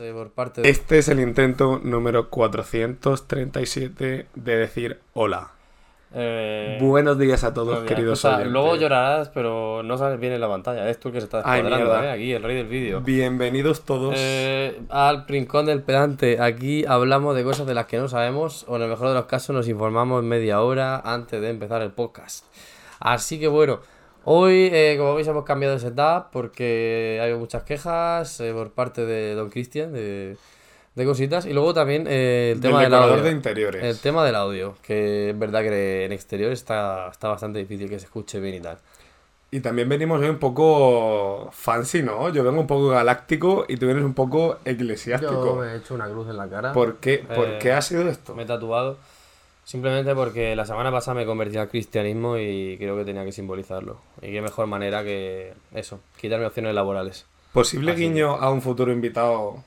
eh, por parte de... Este es el intento número 437 de decir hola. Eh, Buenos días a todos, queridos sea, oyentes. luego llorarás, pero no sales bien en la pantalla. Eres tú el que se está descuadrando. ¿eh? Aquí, el rey del vídeo. Bienvenidos todos. Eh, al rincón del pedante. Aquí hablamos de cosas de las que no sabemos, o en el mejor de los casos nos informamos media hora antes de empezar el podcast. Así que bueno, hoy, eh, como veis, hemos cambiado de setup porque hay muchas quejas eh, por parte de Don Cristian de, de cositas. Y luego también eh, el Del tema del decorador audio. de interiores. El tema del audio, que es verdad que en exterior está, está bastante difícil que se escuche bien y tal. Y también venimos hoy un poco fancy, ¿no? Yo vengo un poco galáctico y tú vienes un poco eclesiástico. he hecho una cruz en la cara. ¿Por qué, ¿Por Eh, qué ha sido esto? Me he tatuado simplemente porque la semana pasada me convertí al cristianismo y creo que tenía que simbolizarlo. Y qué mejor manera que eso, quitarme opciones laborales. Posible así guiño a un futuro invitado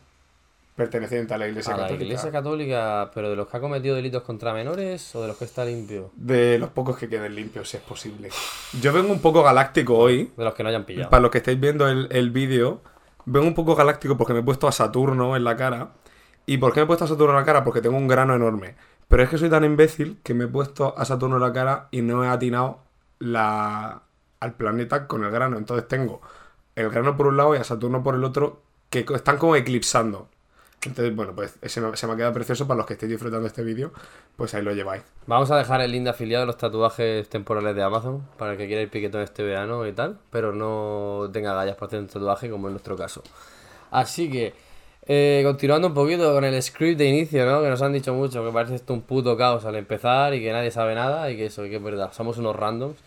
perteneciente a la Iglesia A la Católica. Iglesia Católica, pero de los que ha cometido delitos contra menores o de los que está limpio. De los pocos que queden limpios, si es posible. Yo vengo un poco galáctico hoy. De los que no hayan pillado. Para los que estáis viendo el, el vídeo, vengo un poco galáctico porque me he puesto a Saturno en la cara. ¿Y por qué me he puesto a Saturno en la cara? Porque tengo un grano enorme. Pero es que soy tan imbécil que me he puesto a Saturno en la cara y no he atinado la, al planeta con el grano. Entonces tengo el grano por un lado y a Saturno por el otro que están como eclipsando. Entonces, bueno, pues se me, se me ha quedado precioso para los que estéis disfrutando este vídeo. Pues ahí lo lleváis. Vamos a dejar el link de afiliado de los tatuajes temporales de Amazon para el que quiera ir piquetón este verano y tal, pero no tenga gallas para hacer un tatuaje como en nuestro caso. Así que, eh, continuando un poquito con el script de inicio, ¿no? Que nos han dicho mucho, que parece esto un puto caos al empezar y que nadie sabe nada y que eso, que es verdad, somos unos randoms.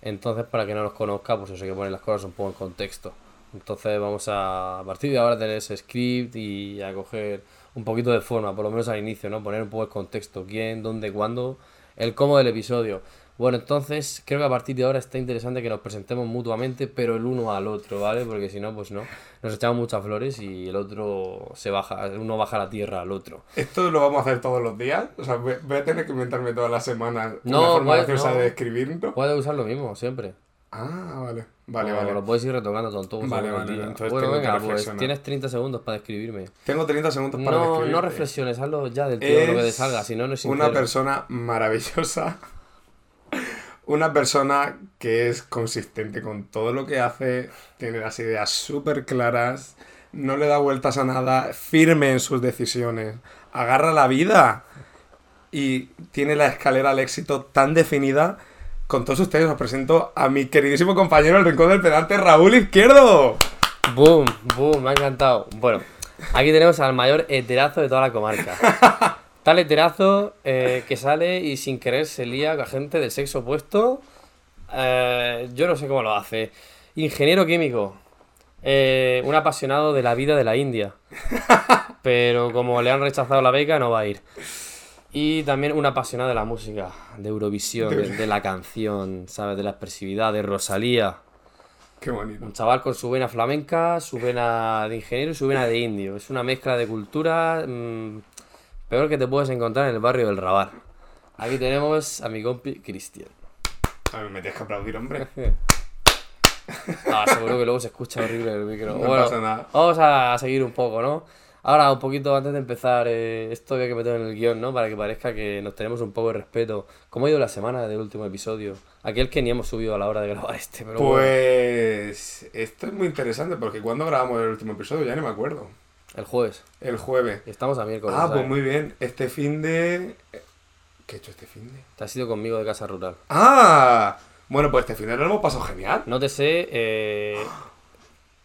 Entonces, para que no nos conozca, pues eso hay que poner las cosas un poco en contexto. Entonces vamos a, a partir de ahora, tener ese script y a coger un poquito de forma, por lo menos al inicio, ¿no? Poner un poco el contexto, quién, dónde, cuándo, el cómo del episodio. Bueno, entonces creo que a partir de ahora está interesante que nos presentemos mutuamente, pero el uno al otro, ¿vale? Porque si no, pues no. Nos echamos muchas flores y el otro se baja, uno baja la tierra al otro. ¿Esto lo vamos a hacer todos los días? O sea, voy a tener que inventarme todas las semanas No, una forma pues, graciosa no. de describirlo. Puedes usar lo mismo, siempre. Ah, vale. Vale, O vale. Lo puedes ir retocando tonto. Vale, vale, entonces bueno, tengo que venga, pues reflexionar. tienes 30 segundos para describirme. Tengo 30 segundos para No, describirte. no reflexiones, hazlo ya del tío lo que te Es salga, si no, no es Una sincero. persona maravillosa. Una persona que es consistente con todo lo que hace, tiene las ideas súper claras, no le da vueltas a nada, firme en sus decisiones, agarra la vida y tiene la escalera al éxito tan definida. Con todos ustedes os presento a mi queridísimo compañero el rincón del pedante, Raúl Izquierdo. Boom, boom, me ha encantado. Bueno, aquí tenemos al mayor heterazo de toda la comarca. Tal heterazo eh, que sale y sin querer se lía con gente del sexo opuesto. Eh, yo no sé cómo lo hace. Ingeniero químico. Eh, un apasionado de la vida de la India. Pero como le han rechazado la beca, no va a ir. Y también un apasionado de la música, de Eurovisión, de, de la canción, ¿sabes? De la expresividad, de Rosalía. Qué bonito. Un chaval con su vena flamenca, su vena de ingeniero y su vena de indio. Es una mezcla de cultura mm, peor que te puedes encontrar en el barrio del Raval. Aquí tenemos a mi compi Cristian. Me tienes que aplaudir, hombre. Ah, seguro que luego se escucha horrible el micro. No bueno, pasa nada. vamos a seguir un poco, ¿no? Ahora, un poquito antes de empezar, eh, esto había que meter en el guion, ¿no? Para que parezca que nos tenemos un poco de respeto. ¿Cómo ha ido la semana del último episodio? Aquel que ni hemos subido a la hora de grabar este, pero bueno, Pues esto es muy interesante porque cuando grabamos el último episodio ya no me acuerdo. El jueves. El jueves. Y estamos a miércoles. Ah, ¿sabes? pues muy bien. Este fin de... ¿Qué he hecho este fin de? Te has ido conmigo de casa rural. ¡Ah! Bueno, pues este fin de lo hemos pasado genial. No te sé eh,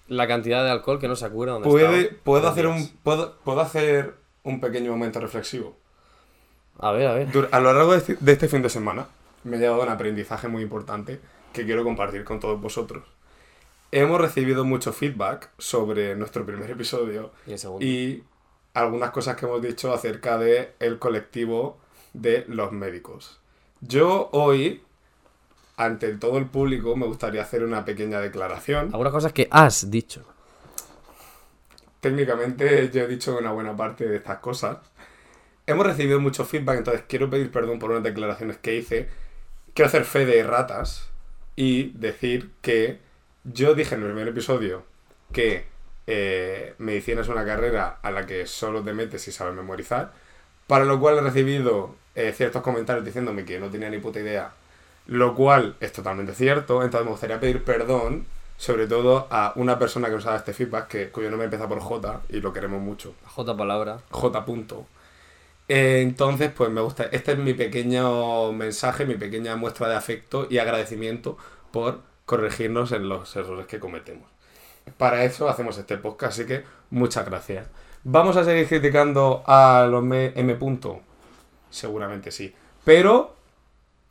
la cantidad de alcohol que no se acuerda dónde Puede, estaba. puedo, hacer un, puedo, puedo hacer un pequeño momento reflexivo. A ver, a ver. Dur- A lo largo de este, de este fin de semana me ha llevado un aprendizaje muy importante que quiero compartir con todos vosotros. Hemos recibido mucho feedback sobre nuestro primer episodio Y algunas cosas que hemos dicho acerca de el colectivo de los médicos. Yo hoy, ante todo el público, me gustaría hacer una pequeña declaración. Algunas cosas que has dicho. Técnicamente yo he dicho una buena parte de estas cosas. Hemos recibido mucho feedback, entonces quiero pedir perdón por unas declaraciones que hice. Quiero hacer fe de ratas y decir que yo dije en el primer episodio que eh, medicina es una carrera a la que solo te metes si sabes memorizar, para lo cual he recibido eh, ciertos comentarios diciéndome que no tenía ni puta idea, lo cual es totalmente cierto, entonces me gustaría pedir perdón, sobre todo a una persona que nos ha dado este feedback, que, cuyo nombre empieza por J y lo queremos mucho. J palabra. J. Punto. Eh, entonces, pues me gusta. Este es mi pequeño mensaje, mi pequeña muestra de afecto y agradecimiento por corregirnos en los errores que cometemos. Para eso hacemos este podcast, así que muchas gracias. ¿Vamos a seguir criticando a los M. Punto? Seguramente sí. Pero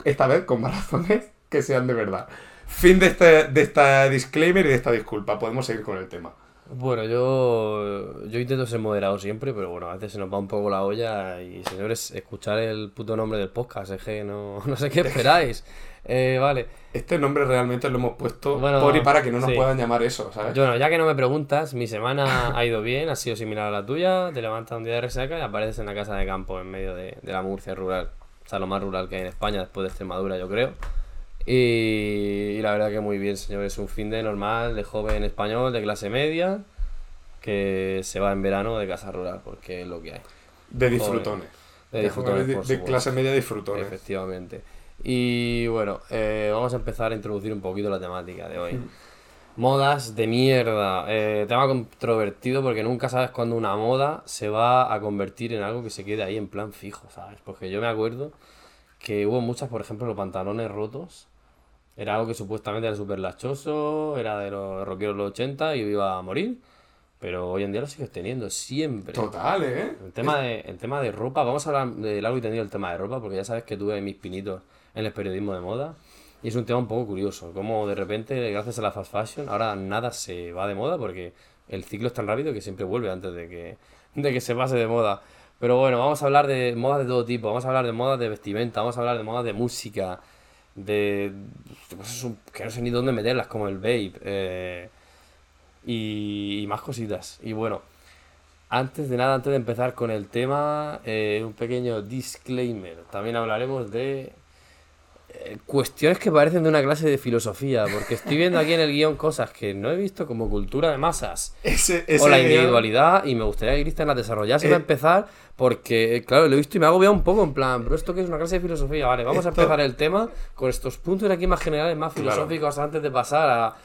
esta vez con más razones que sean de verdad. Fin de este, de esta disclaimer y de esta disculpa. Podemos seguir con el tema. Bueno, yo, yo intento ser moderado siempre, pero bueno, a veces se nos va un poco la olla y señores, escuchar el puto nombre del podcast, es que no, no sé qué esperáis. Eh, vale. Este nombre realmente lo hemos puesto Bueno, por y para que no nos sí. puedan llamar eso, ¿sabes? Yo no, ya que no me preguntas, mi semana ha ido bien, ha sido similar a la tuya, te levantas un día de resaca y apareces en la casa de campo en medio de, de la Murcia rural. O sea, lo más rural que hay en España después de Extremadura, yo creo. Y, y la verdad que muy bien, señores. Es un fin de normal, de joven español, de clase media, que se va en verano de casa rural, porque es lo que hay. De disfrutones. De disfrutones, de, de clase media disfrutones. Efectivamente. Y bueno, eh, vamos a empezar a introducir un poquito la temática de hoy. Modas de mierda. Eh, tema controvertido porque nunca sabes cuándo una moda se va a convertir en algo que se quede ahí en plan fijo, ¿sabes? Porque yo me acuerdo que hubo muchas, por ejemplo, los pantalones rotos. Era algo que supuestamente era súper lachoso, era de los rockeros de los 80 y iba a morir. Pero hoy en día lo sigues teniendo, siempre. Total, ¿eh? El tema, de, el tema de ropa, vamos a hablar de largo y tendido el tema de ropa, porque ya sabes que tuve mis pinitos en el periodismo de moda. Y es un tema un poco curioso, como de repente, gracias a la fast fashion, ahora nada se va de moda, porque el ciclo es tan rápido que siempre vuelve antes de que, de que se pase de moda. Pero bueno, vamos a hablar de modas de todo tipo, vamos a hablar de modas de vestimenta, vamos a hablar de modas de música, de, de cosas un- que no sé ni dónde meterlas, como el vape, eh, y, y más cositas. Y bueno, antes de nada, antes de empezar con el tema, eh, un pequeño disclaimer. También hablaremos de eh, cuestiones que parecen de una clase de filosofía, porque estoy viendo aquí en el guion cosas que no he visto como cultura de masas Ese, o la ese- individualidad y me gustaría que Cristian las desarrollase Eh. para empezar, porque claro, lo he visto y me ha agobiado un poco en plan, pero esto que es una clase de filosofía, vale, vamos a empezar el tema con estos puntos aquí más generales, más Claro. filosóficos antes de pasar a,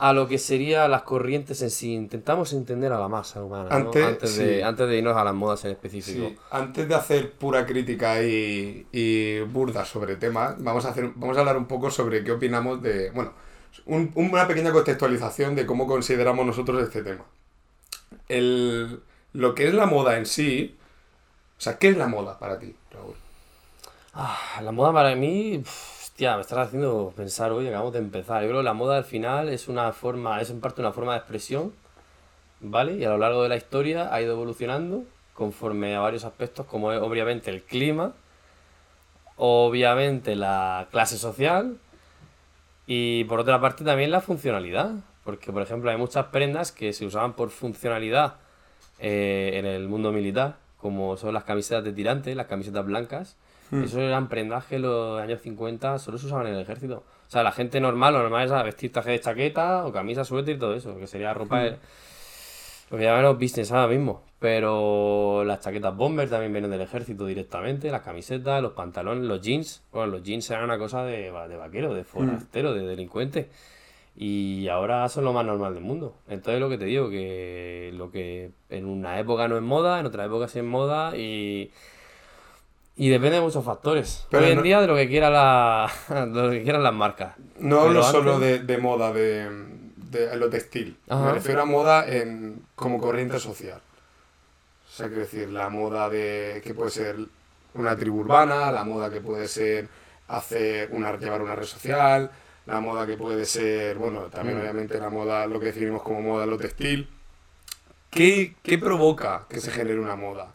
a lo que serían las corrientes en sí. Intentamos entender a la masa humana, ¿no? Antes, antes, de, antes de irnos a las modas en específico. Sí, antes de hacer pura crítica y, y burda sobre temas, vamos a, hacer, vamos a hablar un poco sobre qué opinamos de. Bueno, un- una pequeña contextualización de cómo consideramos nosotros este tema. El, lo que es la moda en sí. O sea, ¿qué es la moda para ti, Raúl? Ah, la moda para mí, hostia, me estás haciendo pensar hoy, acabamos de empezar. Yo creo que la moda al final es una forma, es en parte una forma de expresión, ¿vale? Y a lo largo de la historia ha ido evolucionando conforme a varios aspectos, como es obviamente el clima, obviamente la clase social y por otra parte también la funcionalidad. Porque, por ejemplo, hay muchas prendas que se usaban por funcionalidad eh, en el mundo militar, como son las camisetas de tirante, las camisetas blancas. Eso eran prendas que en los años 50 solo se usaban en el ejército. O sea, la gente normal, lo normal es vestir traje de chaqueta o camisa, suéter y todo eso, que sería ropa de- lo que llaman los business ahora mismo. Pero las chaquetas bomber también vienen del ejército directamente, las camisetas, los pantalones, los jeans. Bueno, los jeans eran una cosa de, de vaquero, de forastero, de delincuente. Y ahora son lo más normal del mundo. Entonces lo que te digo, que lo que en una época no es moda, en otra época sí es moda y... Y depende de muchos factores. Pero Hoy en no- día de lo que quiera la, de lo que quieran las marcas. No hablo solo de, de moda, de, de lo textil. Me refiero a moda en, como corriente social. O sea, quiero decir, la moda de que puede ser una tribu urbana, la moda que puede ser hacer una, llevar una red social, la moda que puede ser, bueno, también Mm. obviamente la moda, lo que definimos como moda, lo textil. ¿Qué, qué provoca que se genere una moda?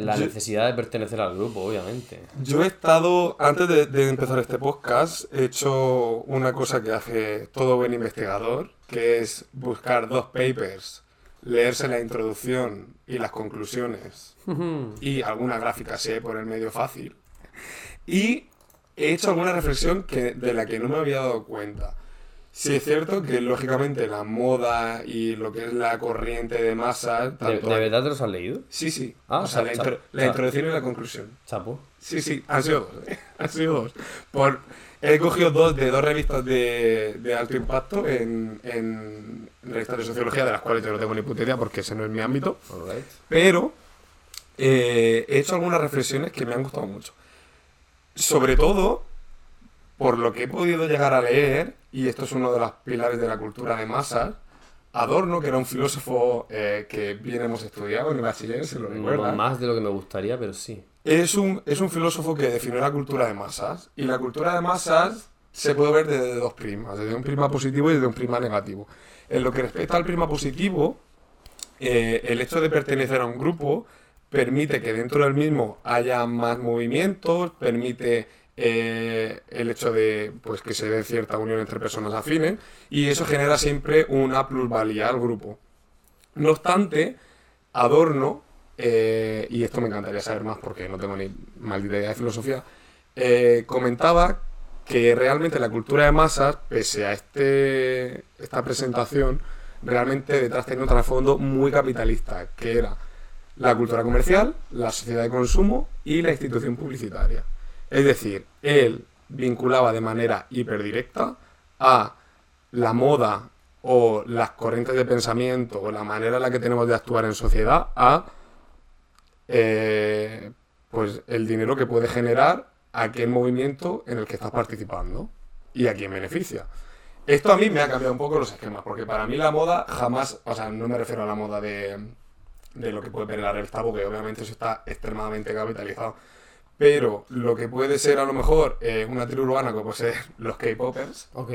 La necesidad de pertenecer al grupo, obviamente. Yo he estado, antes de, de empezar este podcast, he hecho una cosa que hace todo buen investigador, que es buscar dos papers, leerse la introducción y las conclusiones, y alguna gráfica sé por el medio fácil. Y he hecho alguna reflexión que, de la que no me había dado cuenta. Sí, es cierto que lógicamente la moda y lo que es la corriente de masa. ¿De, Tanto de verdad te los has leído? Sí, sí. Ah, o sea, la, intro- la introducción y la conclusión. Chapo. Sí, sí, han sido dos. ¿eh? Han sido dos. Por, he cogido dos de dos revistas de, de alto impacto en, en revistas de sociología, de las cuales yo no tengo ni puta idea porque ese no es mi ámbito. Alright. Pero eh, he hecho algunas reflexiones que me han gustado mucho. Sobre todo por lo que he podido llegar a leer, y esto es uno de los pilares de la cultura de masas, Adorno, que era un filósofo eh, que bien hemos estudiado en el bachiller, se lo recuerda. Más de lo que me gustaría, pero sí. Es un, es un filósofo que definió la cultura de masas. Y la cultura de masas se puede ver desde dos prismas, desde un prisma positivo y desde un prisma negativo. En lo que respecta al prisma positivo, eh, el hecho de pertenecer a un grupo permite que dentro del mismo haya más movimientos, permite eh, el hecho de pues, que se dé cierta unión entre personas afines y eso genera siempre una plusvalía al grupo. No obstante, Adorno, eh, y esto me encantaría saber más porque no tengo ni maldita idea de filosofía, eh, comentaba que realmente la cultura de masas, pese a este, esta presentación, realmente detrás tenía un trasfondo muy capitalista, que era la cultura comercial, la sociedad de consumo y la institución publicitaria. Es decir, él vinculaba de manera hiperdirecta a la moda o las corrientes de pensamiento o la manera en la que tenemos de actuar en sociedad a eh, pues el dinero que puede generar aquel movimiento en el que estás participando y a quién beneficia. Esto a mí me ha cambiado un poco los esquemas, porque para mí la moda jamás, o sea, no me refiero a la moda de, de lo que puede ver en la revista, porque obviamente eso está extremadamente capitalizado. Pero lo que puede ser a lo mejor eh, una tribu urbana, como puede ser los K-Popers, Ok.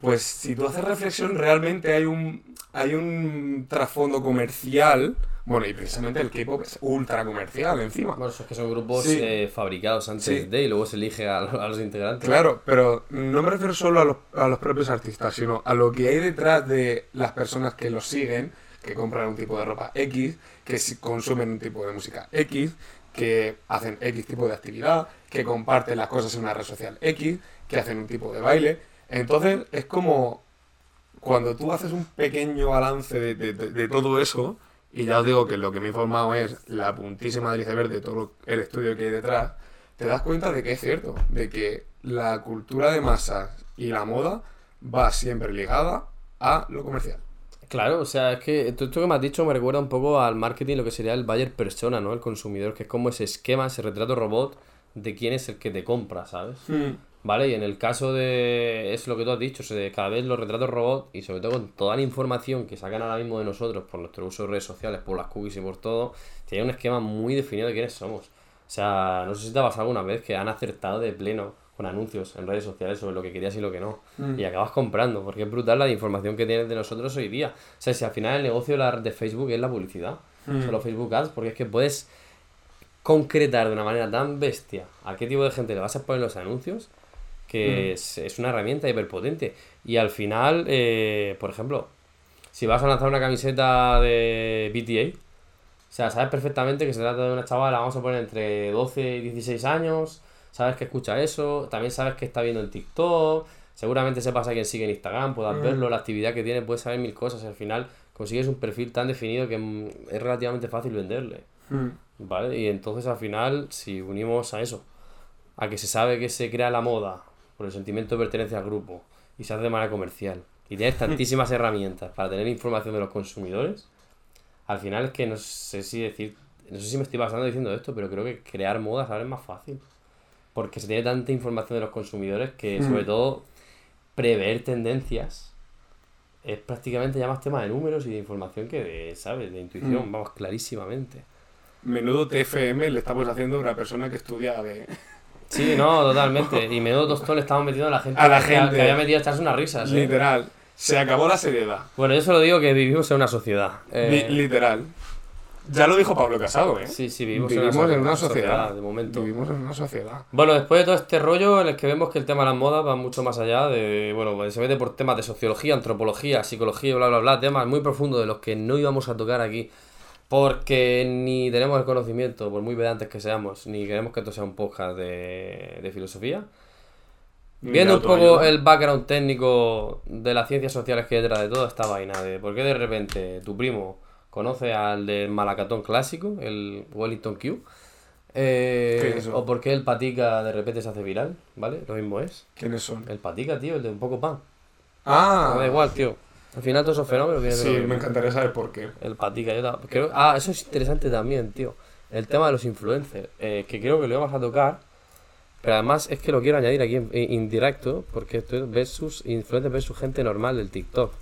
pues si tú haces reflexión, realmente hay un, hay un trasfondo comercial. Bueno, y precisamente el K-pop es ultra comercial encima. Bueno, eso es que son grupos Sí. eh, fabricados antes Sí. de y luego se elige a, a los integrantes. Claro, pero no me refiero solo a los, a los propios artistas, sino a lo que hay detrás de las personas que los siguen, que compran un tipo de ropa X, que consumen un tipo de música X, que hacen X tipo de actividad, que comparten las cosas en una red social X, que hacen un tipo de baile. Entonces es como cuando tú haces un pequeño balance de, todo eso, y ya os digo que lo que me he informado es la puntísima del iceberg de todo el estudio que hay detrás, te das cuenta de que es cierto, de que la cultura de masas y la moda va siempre ligada a lo comercial. Claro, o sea, es que esto, esto que me has dicho me recuerda un poco al marketing, lo que sería el buyer persona, ¿no? El consumidor, que es como ese esquema, ese retrato robot de quién es el que te compra, ¿sabes? ¿Vale? Y en el caso de. Es lo que tú has dicho, o sea, cada vez los retratos robot, y sobre todo con toda la información que sacan ahora mismo de nosotros por nuestro uso de redes sociales, por las cookies y por todo, tiene un esquema muy definido de quiénes somos. O sea, no sé si te ha pasado alguna vez que han acertado de pleno con anuncios en redes sociales sobre lo que querías y lo que no. Y acabas comprando, porque es brutal la información que tienes de nosotros hoy día. O sea, si al final el negocio de, Facebook es la publicidad, o sea, los Facebook Ads, porque es que puedes concretar de una manera tan bestia a qué tipo de gente le vas a poner los anuncios que es, es una herramienta hiperpotente. Y al final, eh, por ejemplo, si vas a lanzar una camiseta de BTA, o sea, sabes perfectamente que se trata de una chavala, vamos a poner entre 12 y 16 años, sabes que escucha eso, también sabes que está viendo en TikTok, seguramente sepas a quién sigue en Instagram, puedas verlo, la actividad que tiene, puedes saber mil cosas, y al final consigues un perfil tan definido que mm, es relativamente fácil venderle. ¿Vale? Y entonces al final, si unimos a eso, a que se sabe que se crea la moda por el sentimiento de pertenencia al grupo y se hace de manera comercial y tienes tantísimas herramientas para tener información de los consumidores, al final es que no sé si decir, no sé si me estoy pasando diciendo esto, pero creo que crear modas ahora es más fácil. Porque se tiene tanta información de los consumidores que sobre todo prever tendencias es prácticamente ya más tema de números y de información que de, ¿sabes? De intuición, vamos, clarísimamente. Menudo TFM le estamos haciendo a una persona que estudia de... Sí, no, totalmente. Y menudo tostón le estamos metiendo a la gente, A la que- gente. que había metido a echarse unas risas. ¿eh? Literal. Se acabó la seriedad. Bueno, yo solo digo que vivimos en una sociedad. Eh, Li- literal. Ya lo dijo Pablo Casado, ¿eh? Sí, sí, vivimos, Vivimos en una, en una sociedad, sociedad. de momento. Vivimos en una sociedad. Bueno, después de todo este rollo en el que vemos que el tema de las modas va mucho más allá de, bueno, pues se mete por temas de sociología, antropología, psicología, bla, bla, bla, temas muy profundos de los que no íbamos a tocar aquí. Porque ni tenemos el conocimiento, por muy pedantes que seamos, ni queremos que esto sea un podcast de, de filosofía. Viendo un poco el background técnico de las ciencias sociales que hay detrás de toda esta vaina, de por qué de repente tu primo conoce al del Malacatón clásico, el Wellington Q, eh, ¿Qué es eso? o por qué el Patica de repente se hace viral, ¿vale? Lo mismo es. ¿Quiénes son? El Patica, tío, el de un poco pan. Ah, Da igual, tío. Al final todos esos fenómenos vienen sí, me encantaría saber por qué. El patica, yo creo, ah, eso es interesante también, tío. El tema de los influencers, eh, que creo que lo vamos a tocar, pero además es que lo quiero añadir aquí en, en- indirecto, porque esto es versus influencers versus gente normal del TikTok.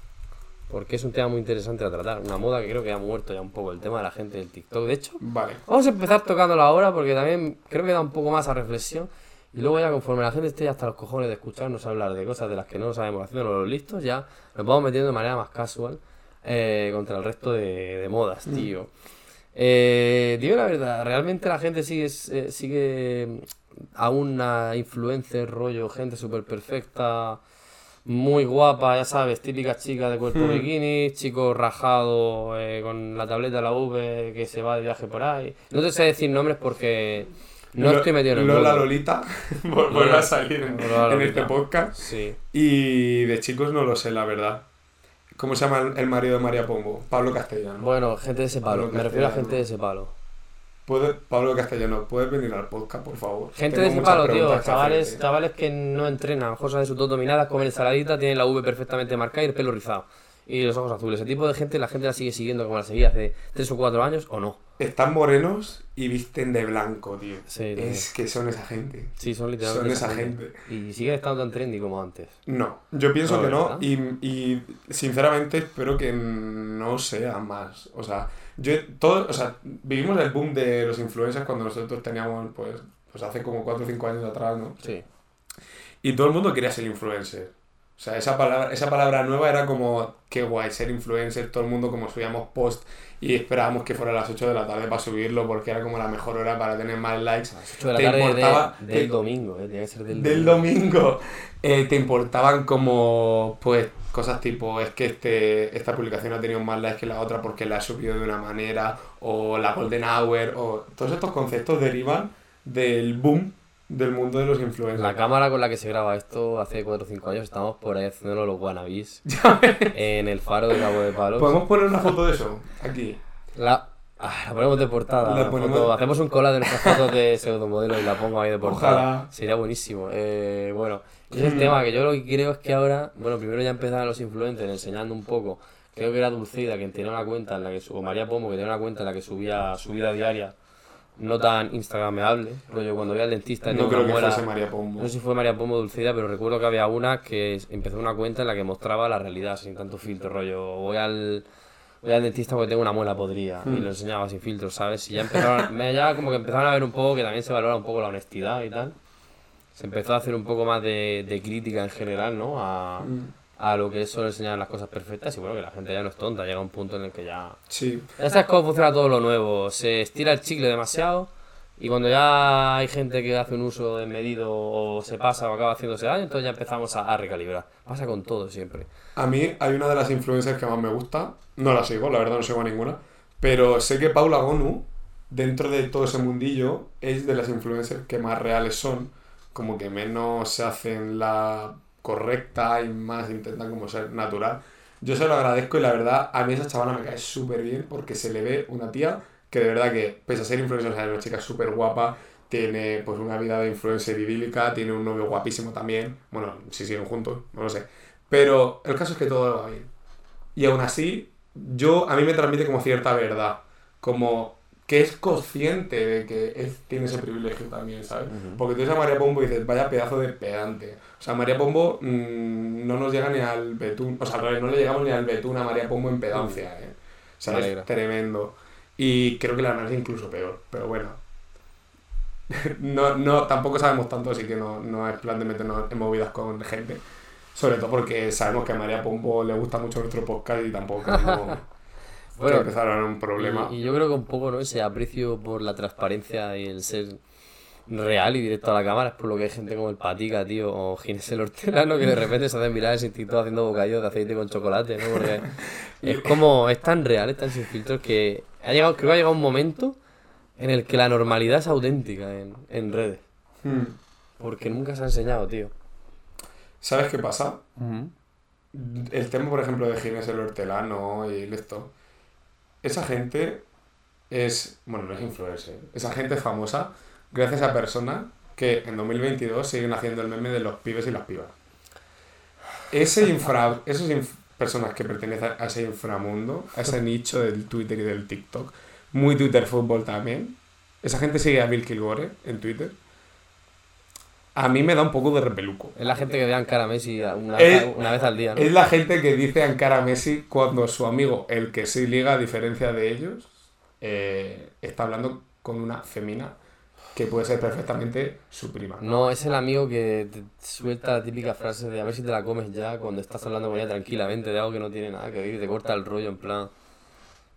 Porque es un tema muy interesante a tratar, una moda que creo que ha muerto ya un poco, el tema de la gente del TikTok. De hecho, Vale. vamos a empezar tocándolo ahora porque también creo que da un poco más a reflexión. Y luego ya conforme la gente esté hasta los cojones de escucharnos hablar de cosas de las que no sabemos haciendo los listos, ya nos vamos metiendo de manera más casual eh, contra el resto de, de modas, tío. Eh, digo la verdad, realmente la gente sigue, eh, sigue a una influencer, rollo, gente súper perfecta, muy guapa, ya sabes, típica chica de cuerpo bikini, chico rajado eh, con la tableta de la V que se va de viaje por ahí. No te sé decir nombres porque no Lo- estoy metido en el Lola mundo. Lolita vuelve a salir en, este podcast. Sí. Y de chicos no lo sé, la verdad. ¿Cómo se llama el, el marido de María Pombo? Pablo Castellano. Bueno, gente de ese palo. Pablo Me refiero a gente de ese palo. ¿Puede- Pablo Castellano, ¿puedes venir al podcast, por favor? Gente Tengo de palo, tío. Chavales, hacerte. chavales que no entrenan, son de sus dos dominadas, comen ensaladita, tienen la V perfectamente marcada y el pelo rizado. Y los ojos azules. Ese tipo de gente, la gente la sigue siguiendo como la seguía hace 3 o 4 años o no. Están morenos y visten de blanco, tío. Sí, tío. es que son esa gente. Sí, son literalmente. Son esa gente. Y siguen estando tan trendy como antes. No, yo pienso No, que no y sinceramente espero que no sea más. O sea, yo todo, o sea, vivimos el boom de los influencers cuando nosotros teníamos pues pues hace como 4 o 5 años atrás, ¿no? Sí. Y todo el mundo quería ser influencer. O sea, esa palabra, esa palabra nueva era como, qué guay, ser influencer, todo el mundo como subíamos post y esperábamos que fuera a las 8 de la tarde para subirlo porque era como la mejor hora para tener más likes. A las 8 de la ¿Te tarde de- importaba- del te- domingo, eh. Tiene que ser del, del domingo eh, te importaban como pues cosas tipo es que este esta publicación ha tenido más likes que la otra porque la ha subido de una manera o la golden hour o todos estos conceptos derivan del boom del mundo de los influencers La cámara con la que se graba esto hace 4 o 5 años estamos por ahí haciéndolo los wannabes en el faro de Cabo de Palos. podemos poner una foto de eso aquí La, ah, la ponemos de portada. La ponemos- foto- hacemos un collage de nuestras fotos de pseudomodelo y la pongo ahí de portada. Ojalá. Sería buenísimo. Eh, bueno, ese es el tema que yo lo que creo es que ahora, bueno, primero ya empezaron los influencers enseñando un poco. Creo que era Dulceida quien tenía una cuenta en la que o María Pomo que tenía una cuenta en la que subía su vida diaria, no tan instagramable. Rollo, cuando voy al dentista y no creo que muela- fuese María Pombo no sé si fue María Pomo o Dulceida, pero recuerdo que había una que empezó una cuenta en la que mostraba la realidad sin tanto filtro, rollo. Voy al, voy al dentista porque tengo una muela podrida y lo enseñaba sin filtro, ¿sabes? Y ya empezaron, me- ya como que empezaron a ver un poco que también se valora un poco la honestidad y tal. Se empezó a hacer un poco más de, de crítica en general, ¿no? A, a lo que es solo enseñar las cosas perfectas y bueno, que la gente ya no es tonta, llega un punto en el que ya sí ya sabes cómo funciona todo lo nuevo. Se estira el chicle demasiado y cuando ya hay gente que hace un uso desmedido o se pasa o acaba haciéndose daño, entonces ya empezamos a, a recalibrar. Pasa con todo siempre. A mí hay una de las influencers que más me gusta. No la sigo, la verdad no sigo a ninguna. Pero sé que Paula Gonu, dentro de todo ese mundillo, es de las influencers que más reales son. Como que menos se hacen la correcta y más intentan como ser natural. Yo se lo agradezco y la verdad a mí esa chavala me cae súper bien porque se le ve una tía que de verdad que, pese a ser influencer, o es una chica súper guapa, tiene pues una vida de influencer idílica, tiene un novio guapísimo también. Bueno, si siguen juntos, no lo sé. Pero el caso es que todo va bien. Y aún así, yo, a mí me transmite como cierta verdad. Como que es consciente de que es- tiene ese privilegio también, ¿sabes? Porque tú ves a María Pombo y dices, vaya pedazo de pedante. O sea, María Pombo mm, no nos llega ni al betún, o sea, al revés, no le llegamos ni al betún a María Pombo en pedancia, ¿eh? O sea, es tremendo. Y creo que la nariz incluso peor, pero bueno. no, no, tampoco sabemos tanto, así que no, no es plan de meternos en movidas con gente. Sobre todo porque sabemos que a María Pombo le gusta mucho nuestro podcast y tampoco Bueno, empezar a un problema. Y, y yo creo que un poco, ¿no? Ese aprecio por la transparencia y el ser real y directo a la cámara es por lo que hay gente como el Patica, tío, o Ginés el Hortelano que de repente se hacen virales sin TikTok haciendo bocadillos de aceite con chocolate, ¿no? Porque es como, es tan real, es tan sin filtros que ha llegado, creo que ha llegado un momento en el que la normalidad es auténtica en, en redes. Hmm. Porque nunca se ha enseñado, tío. ¿Sabes qué pasa? El tema, por ejemplo, de Ginés el Hortelano y esto. Esa gente es. Bueno, no es influencer. Esa gente es famosa gracias a personas que en 2022 siguen haciendo el meme de los pibes y las pibas. Ese infra, esas inf- personas que pertenecen a ese inframundo, a ese nicho del Twitter y del TikTok, muy Twitter fútbol también. Esa gente sigue a Bill Kilgore en Twitter. A mí me da un poco de repeluco. Es la gente que cara a Messi una, Es- una vez al día, ¿no? Es la gente que dice a cara a Messi cuando su amigo, el que sí liga, a diferencia de ellos, eh, está hablando con una femina que puede ser perfectamente su prima. No, es el amigo que te suelta la típica frase de a ver si te la comes ya cuando estás hablando con ella tranquilamente de algo que no tiene nada que ver y te corta el rollo en plan.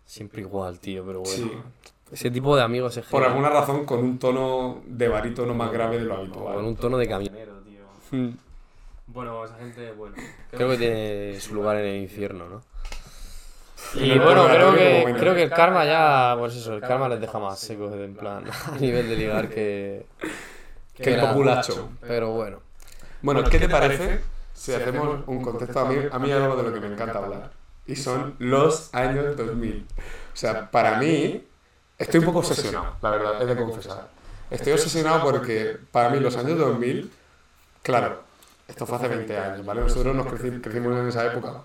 Siempre igual, tío, pero bueno. Sí. Ese tipo de amigos es Por alguna razón con un tono de barítono más grave de lo habitual. Con un tono de camionero, tío. Bueno, esa gente, bueno. Creo que tiene su lugar en el infierno, ¿no? Y bueno, creo que, creo que el karma ya, pues eso, el karma les deja más secos en plan, a nivel de ligar que... Que el populacho. Pero bueno. Bueno, ¿qué te parece si hacemos un contexto? A mí, a mí hay algo de lo que me encanta hablar. Y son los años 2000. O sea, para mí, estoy un poco obsesionado, la verdad, he de confesar. Estoy obsesionado porque para mí los años 2000, claro, esto fue hace 20 años, ¿vale? Nosotros nos creci- crecimos en esa época.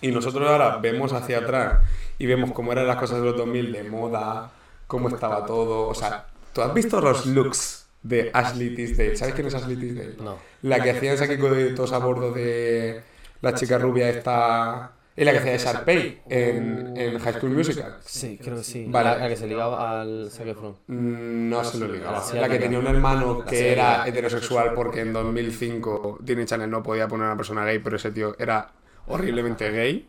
Y nosotros ahora vemos hacia atrás y vemos cómo eran las cosas de los 2000 de moda, cómo estaba todo. O sea, ¿tú has visto los looks de Ashley Tisdale? ¿Sabes quién es Ashley Tisdale? No. La que hacía ese de todos a bordo de la chica rubia esta... Y la que hacía de Sharpay en, en High School Musical. Sí, creo que sí. Vale. La, la que se ligaba al Zac Efron. Mm, No se lo ligaba. La La que tenía un hermano que era heterosexual porque en 2005 Disney Channel no podía poner a una persona gay, pero ese tío era horriblemente gay.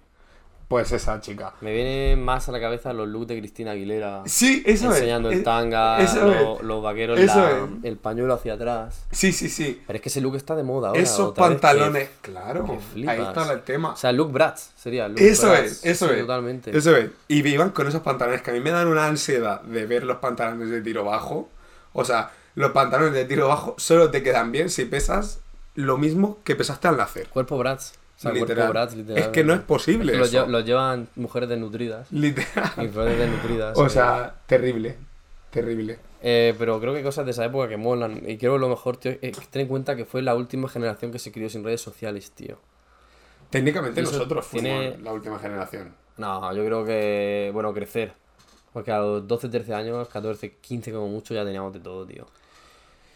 Pues esa chica. Me viene más a la cabeza los looks de Cristina Aguilera. Sí, eso es. enseñando el Eh, tanga, eso lo- es. los vaqueros, la- el pañuelo hacia atrás. Sí, sí, sí. Pero es que ese look está de moda ahora. Esos que- pantalones. Claro, que ahí está el tema. O sea, Luke Bratz sería. Eso Bratz. es, eso Sí, es. Totalmente. Eso es. Y iban con esos pantalones que a mí me dan una ansiedad de ver los pantalones de tiro bajo. O sea, los pantalones de tiro bajo solo te quedan bien si pesas lo mismo que pesaste al nacer. Cuerpo Bratz. Sea, Literal. Es que no es posible lo, eso. lle- lo llevan mujeres desnutridas. Literal. Influencers desnutridas. O eh. sea, terrible. Terrible. Eh, pero creo que hay cosas de esa época que molan. Y creo que lo mejor, tío, es que ten en cuenta que fue la última generación que se crió sin redes sociales, tío. Técnicamente nosotros fuimos tiene- la última generación. No, yo creo que, bueno, crecer. Porque a los 12, 13 años, 14, 15 como mucho, ya teníamos de todo, tío.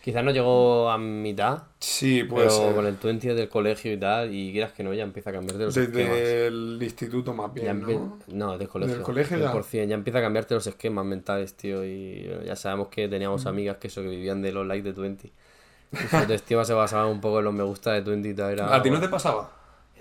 Quizás no llegó a mitad, Sí, puede pero ser. con el 20 del colegio y tal, y quieras que no, ya empieza a cambiar de los esquemas. Desde el instituto más bien, ¿no? No, del colegio. Del colegio ya. 100%, ya empieza a cambiarte los esquemas mentales, tío. Y ya sabemos que teníamos amigas que eso, que vivían de los likes de 20. Y su autoestima se basaba un poco en los me gusta de 20 y tal. Era, ¿A ti no te pasaba?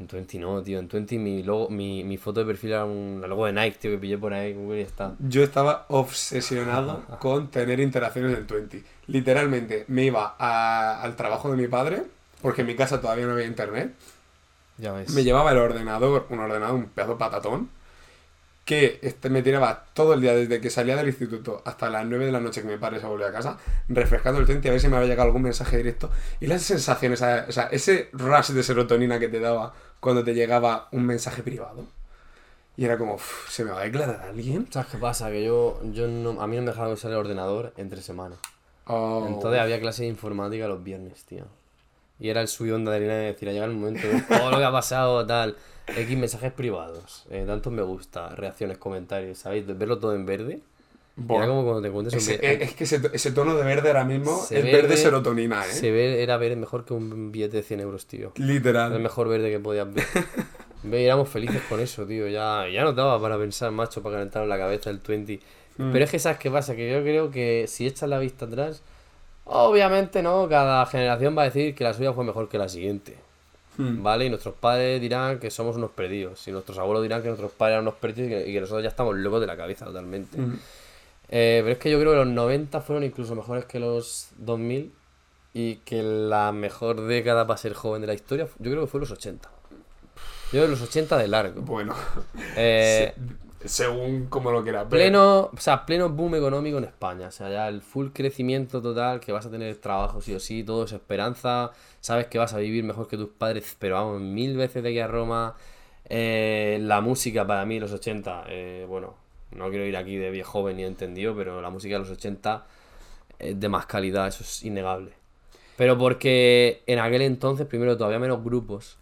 En 20 no, tío. En 20 mi, logo, mi, mi foto de perfil era un logo de Nike, tío, que pillé por ahí. Google y está. Yo estaba obsesionado con tener interacciones en Twenty. Literalmente, me iba a- al trabajo de mi padre, porque en mi casa todavía no había internet. Ya ves. Me llevaba el ordenador, un ordenador, un pedazo de patatón, que este, me tiraba todo el día desde que salía del instituto hasta las 9 de la noche que mi padre se volvía a casa, refrescando el Twenty a ver si me había llegado algún mensaje directo. Y las sensaciones, o sea, ese rush de serotonina que te daba cuando te llegaba un mensaje privado. Y era como, "Uf, ¿se me va a declarar alguien? ¿Sabes qué pasa? Que yo, yo no, a mí no me dejaba usar el ordenador entre semanas. Oh. Entonces había clase de informática los viernes, tío. Y era el subidón de adrenalina de decir, ha llegado el momento de todo lo que ha pasado, tal. X mensajes privados, eh, tantos me gusta, reacciones, comentarios, ¿sabéis? De verlo todo en verde. Buah. Era como cuando te encuentras un Ese- vi- es, que ese, ese tono de verde ahora mismo es ve verde de- serotonina, ¿eh? Se ve, era ver mejor que un billete de 100 euros, tío. Era el Literal. mejor verde que podías ver. Ve, éramos felices con eso, tío. Ya, ya no daba para pensar, macho, para calentar la cabeza el 20. Mm. Pero es que, ¿sabes qué pasa? Que yo creo que si echas la vista atrás, obviamente, ¿no? Cada generación va a decir que la suya fue mejor que la siguiente. Mm. ¿Vale? Y nuestros padres dirán que somos unos perdidos. Y nuestros abuelos dirán que nuestros padres eran unos perdidos y que, y que nosotros ya estamos locos de la cabeza totalmente. Mm. Eh, pero es que yo creo que los 90 fueron incluso mejores que los 2000 y que la mejor década para ser joven de la historia, yo creo que fue los 80. Yo creo que los 80 de largo. Bueno, Eh, según como lo quieras ver. Pleno, o sea, pleno boom económico en España. O sea, ya el full crecimiento total, que vas a tener trabajo sí o sí, todo es esperanza. Sabes que vas a vivir mejor que tus padres, pero vamos, mil veces de aquí a Roma. Eh, la música para mí, los 80, eh, bueno, no quiero ir aquí de viejo joven ni entendido, pero la música de los 80 es de más calidad, eso es innegable. Pero porque en aquel entonces, primero, todavía menos grupos.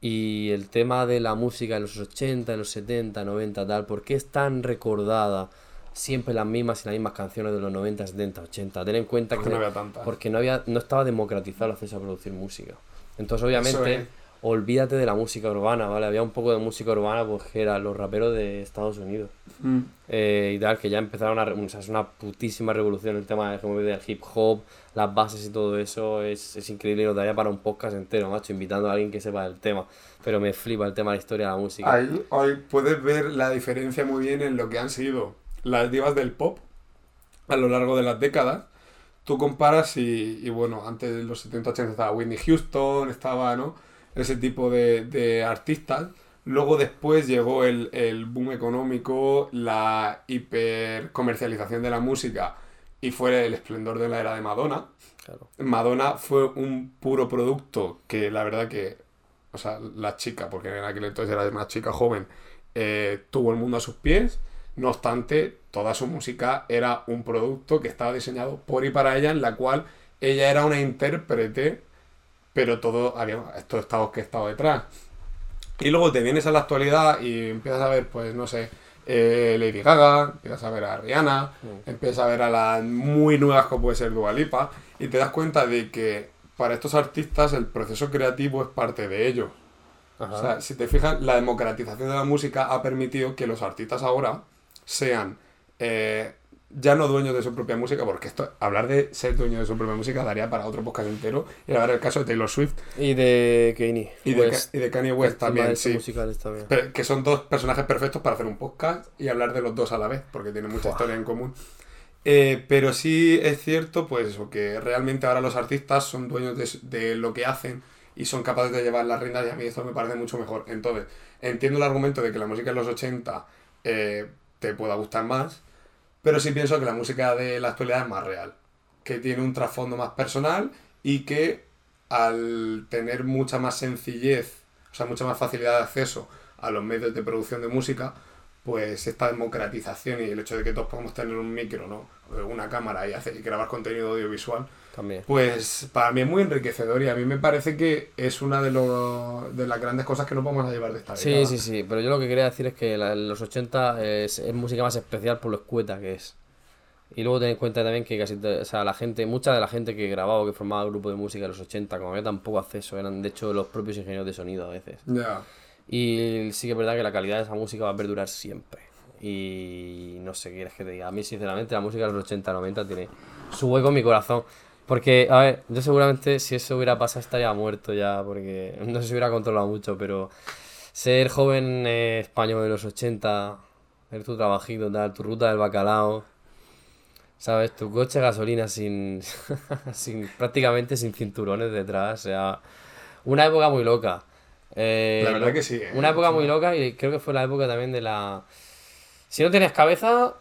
Y el tema de la música en los 80, en los 70, 90, tal, ¿por qué es tan recordada siempre las mismas y las mismas canciones de los 90, 70, 80? Ten en cuenta que Porque no había tantas. porque no había no estaba democratizado el acceso a producir música. Entonces, obviamente. Olvídate de la música urbana, ¿vale? Había un poco de música urbana, pues que eran los raperos de Estados Unidos. Mm. Eh, y tal, que ya empezaron a... O sea, es una putísima revolución el tema del hip hop, las bases y todo eso, es, es increíble y nos daría para un podcast entero, macho, invitando a alguien que sepa del tema. Pero me flipa el tema de la historia de la música. Ahí, ahí puedes ver la diferencia muy bien en lo que han sido las divas del pop a lo largo de las décadas. Tú comparas y, y bueno, antes de los 70, 80 estaba Whitney Houston, estaba, ¿no? Ese tipo de, de artistas. Luego después llegó el, el boom económico, la hipercomercialización de la música y fue el esplendor de la era de Madonna. Claro. Madonna fue un puro producto que la verdad que, o sea, la chica, porque en aquel entonces era una chica joven, eh, tuvo el mundo a sus pies. No obstante, toda su música era un producto que estaba diseñado por y para ella, en la cual ella era una intérprete, pero todo había estos estados que estado detrás. Y luego te vienes a la actualidad y empiezas a ver, pues, no sé, eh, Lady Gaga, empiezas a ver a Rihanna, Mm. empiezas a ver a las muy nuevas como puede ser Dua Lipa, y te das cuenta de que para estos artistas el proceso creativo es parte de ellos. Ajá. O sea, si te fijas, la democratización de la música ha permitido que los artistas ahora sean eh, ya no dueños de su propia música, porque esto, hablar de ser dueño de su propia música daría para otro podcast entero, y ahora el caso de Taylor Swift y de Kanye. y de, Ka- y de Kanye West también, sí. musicales también. Pero que son dos personajes perfectos para hacer un podcast y hablar de los dos a la vez, porque tienen mucha historia en común. Eh, pero sí es cierto, pues eso, que realmente ahora los artistas son dueños de, de lo que hacen y son capaces de llevar las riendas y a mí esto me parece mucho mejor. Entonces, entiendo el argumento de que la música de los 80 eh, te pueda gustar más, pero sí pienso que la música de la actualidad es más real, que tiene un trasfondo más personal y que al tener mucha más sencillez, o sea, mucha más facilidad de acceso a los medios de producción de música, pues esta democratización y el hecho de que todos podamos tener un micro, ¿no? Una cámara y, hacer, y grabar contenido audiovisual, También. pues para mí es muy enriquecedor y a mí me parece que es una de, los de las grandes cosas que nos vamos a llevar de esta Sí, década. sí, sí, pero yo lo que quería decir es que la- los 80 es, es música más especial por lo escueta que es. Y luego ten en cuenta también que casi, o sea, la gente, mucha de la gente que grababa o que formaba el grupo de música de los 80, como había tan poco acceso, eran de hecho los propios ingenieros de sonido a veces. Ya. Y sí que es verdad que la calidad de esa música va a perdurar siempre. Y no sé qué quieres que te diga. A mí, sinceramente, la música de los 80, 90 tiene su hueco en mi corazón. Porque, a ver, yo seguramente si eso hubiera pasado estaría muerto ya, porque no si hubiera controlado mucho, pero ser joven eh, español de los 80, ver tu trabajito, tal, tu ruta del bacalao, ¿sabes? Tu coche de gasolina sin, sin prácticamente sin cinturones detrás, o sea, una época muy loca. Eh, La verdad que sí, ¿eh? Una época muy loca y creo que fue la época también de la... Si no tienes cabeza,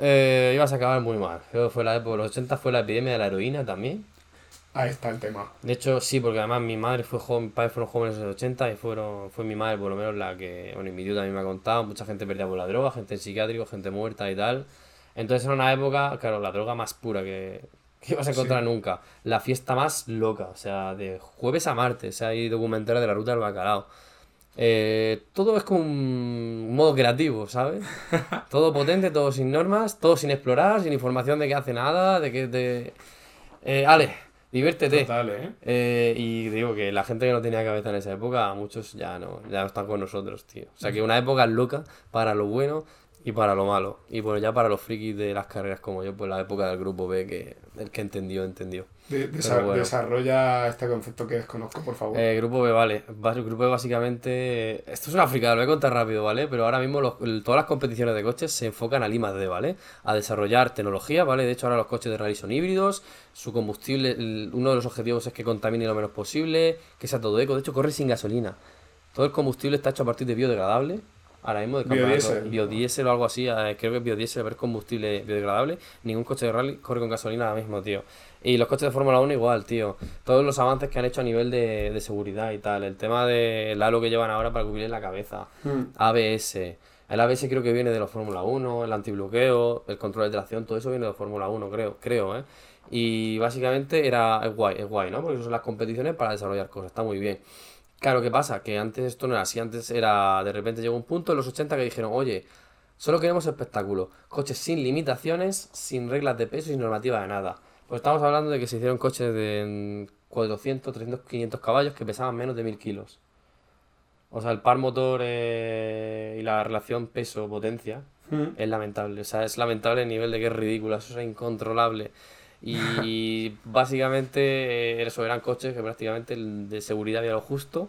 eh, ibas a acabar muy mal. Creo que fue la época de los 80, fue la epidemia de la heroína también. Ahí está el tema. De hecho, sí, porque además mi madre fue joven, mis padres fueron jóvenes en los 80 y fueron, fue mi madre por lo menos la que, bueno, y mi tío también me ha contado, mucha gente perdida por la droga, gente en psiquiátrico, gente muerta y tal. Entonces era una época, claro, la droga más pura que, que ibas a encontrar nunca. La fiesta más loca, o sea, de jueves a martes, hay documentales de la ruta del bacalao. Eh, todo es como un modo creativo, ¿sabes? Todo potente, todo sin normas, todo sin explorar, sin información de que hace nada, de que te... Eh, Ale, diviértete. Total, ¿eh? Eh, y digo que la gente que no tenía cabeza en esa época, muchos ya no, ya no están con nosotros, tío. O sea que una época loca para lo bueno y para lo malo. Y bueno, ya para los frikis de las carreras como yo, pues la época del grupo B, que el que entendió, entendió. De- Pero desa- bueno. Desarrolla este concepto que desconozco, por favor. Eh, grupo B, vale. Va- El grupo B básicamente... Esto es una fricada, lo voy a contar rápido, ¿vale? Pero ahora mismo los- todas las competiciones de coches se enfocan al I+D, ¿vale? A desarrollar tecnología, ¿vale? De hecho ahora los coches de rally son híbridos, su combustible, uno de los objetivos es que contamine lo menos posible, que sea todo eco, de hecho corre sin gasolina. Todo el combustible está hecho a partir de biodegradable, Ahora mismo de campeonato. Biodiesel. Biodiesel o algo así. eh, Creo que es biodiesel, ver combustible biodegradable. Ningún coche de rally corre con gasolina ahora mismo, tío. Y los coches de Fórmula 1 igual, tío. Todos los avances que han hecho a nivel de, de seguridad y tal. El tema del halo que llevan ahora para cubrir la cabeza. Hmm. ABS. El ABS creo que viene de los Fórmula 1, el antibloqueo, el control de tracción, todo eso viene de Fórmula 1, creo, creo, ¿eh? Y básicamente era, es guay, es guay, ¿no? Porque son las competiciones para desarrollar cosas, está muy bien. Claro, ¿qué pasa? Que antes esto no era así, antes era, de repente llegó un punto en los 80 que dijeron, oye, solo queremos espectáculo, coches sin limitaciones, sin reglas de peso y sin normativa de nada. Pues estamos hablando de que se hicieron coches de mm, 400, 300, 500 caballos que pesaban menos de 1000 kilos. O sea, el par motor eh, y la relación peso-potencia Hmm. es lamentable. O sea, es lamentable el nivel de que es ridículo, eso es incontrolable. Y básicamente eh, eso eran coches que prácticamente de seguridad había lo justo.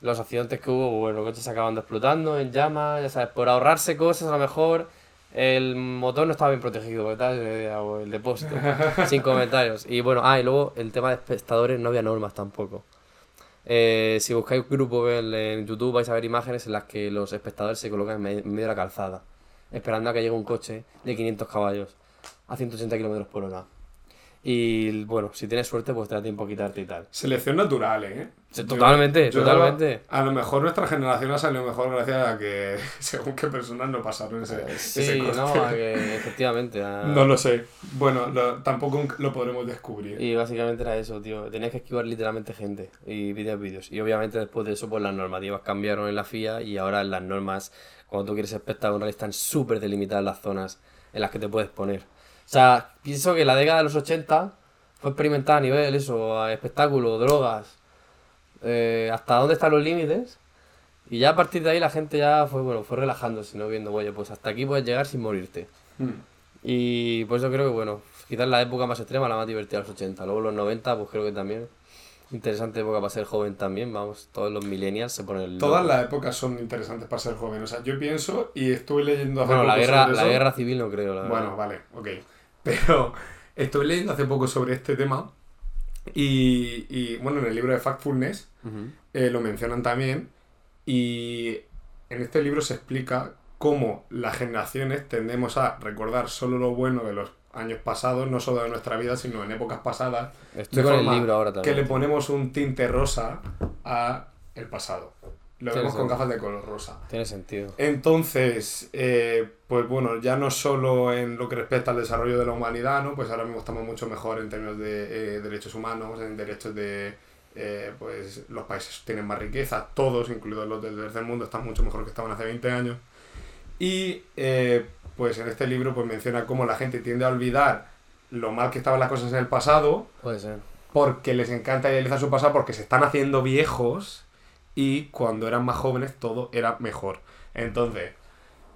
Los accidentes que hubo, bueno, los coches se acaban explotando en llamas, ya sabes, por ahorrarse cosas a lo mejor el motor no estaba bien protegido, tal, el, el depósito, sin comentarios. Y bueno, ah, y luego el tema de espectadores no había normas tampoco. Eh, si buscáis un grupo en, en YouTube vais a ver imágenes en las que los espectadores se colocan en medio de la calzada, esperando a que llegue un coche de 500 caballos a 180 kilómetros por hora. Y bueno, si tienes suerte, pues te da tiempo a quitarte y tal. Selección natural, ¿eh? Totalmente, yo- totalmente. A lo mejor nuestra generación ha salido mejor gracias a que según qué personas no pasaron ese, ese Sí, coste. no, a que efectivamente. a- No lo sé. Bueno, lo- tampoco lo podremos descubrir. Y básicamente era eso, tío. Tenías que esquivar literalmente gente y vídeos vídeos. Y obviamente después de eso, pues las normativas cambiaron en la FIA y ahora las normas, cuando tú quieres realidad están súper delimitadas las zonas en las que te puedes poner. O sea, pienso que la década de los 80 fue experimentada a nivel eso, a espectáculo, drogas, eh, hasta dónde están los límites. Y ya a partir de ahí la gente ya fue, bueno, fue relajándose, ¿no? Viendo, oye, pues hasta aquí puedes llegar sin morirte. Hmm. Y por eso creo que, bueno, quizás la época más extrema, la más divertida, los 80. Luego los 90, pues creo que también. Interesante época para ser joven también, vamos, todos los millennials se ponen el... Todas las épocas son interesantes para ser joven. O sea, yo pienso y estuve leyendo hace Bueno, la guerra, la eso. guerra civil no creo, la verdad. Bueno, vale, ok. Pero estuve leyendo hace poco sobre este tema y, y, bueno, en el libro de Factfulness eh, lo mencionan también y en este libro se explica cómo las generaciones tendemos a recordar solo lo bueno de los años pasados, no solo de nuestra vida, sino en épocas pasadas, Estoy de con el libro ahora que también. le ponemos un tinte rosa a el pasado. Lo vemos con gafas de color rosa. Tiene sentido. Entonces, eh, pues bueno, ya no solo en lo que respecta al desarrollo de la humanidad, ¿no? Pues ahora mismo estamos mucho mejor en términos de eh, derechos humanos, en derechos de... eh, pues los países tienen más riqueza, todos, incluidos los del tercer mundo, están mucho mejor que estaban hace 20 años. Y pues en este libro pues menciona cómo la gente tiende a olvidar lo mal que estaban las cosas en el pasado, Puede ser. porque les encanta idealizar su pasado porque se están haciendo viejos y cuando eran más jóvenes todo era mejor. Entonces,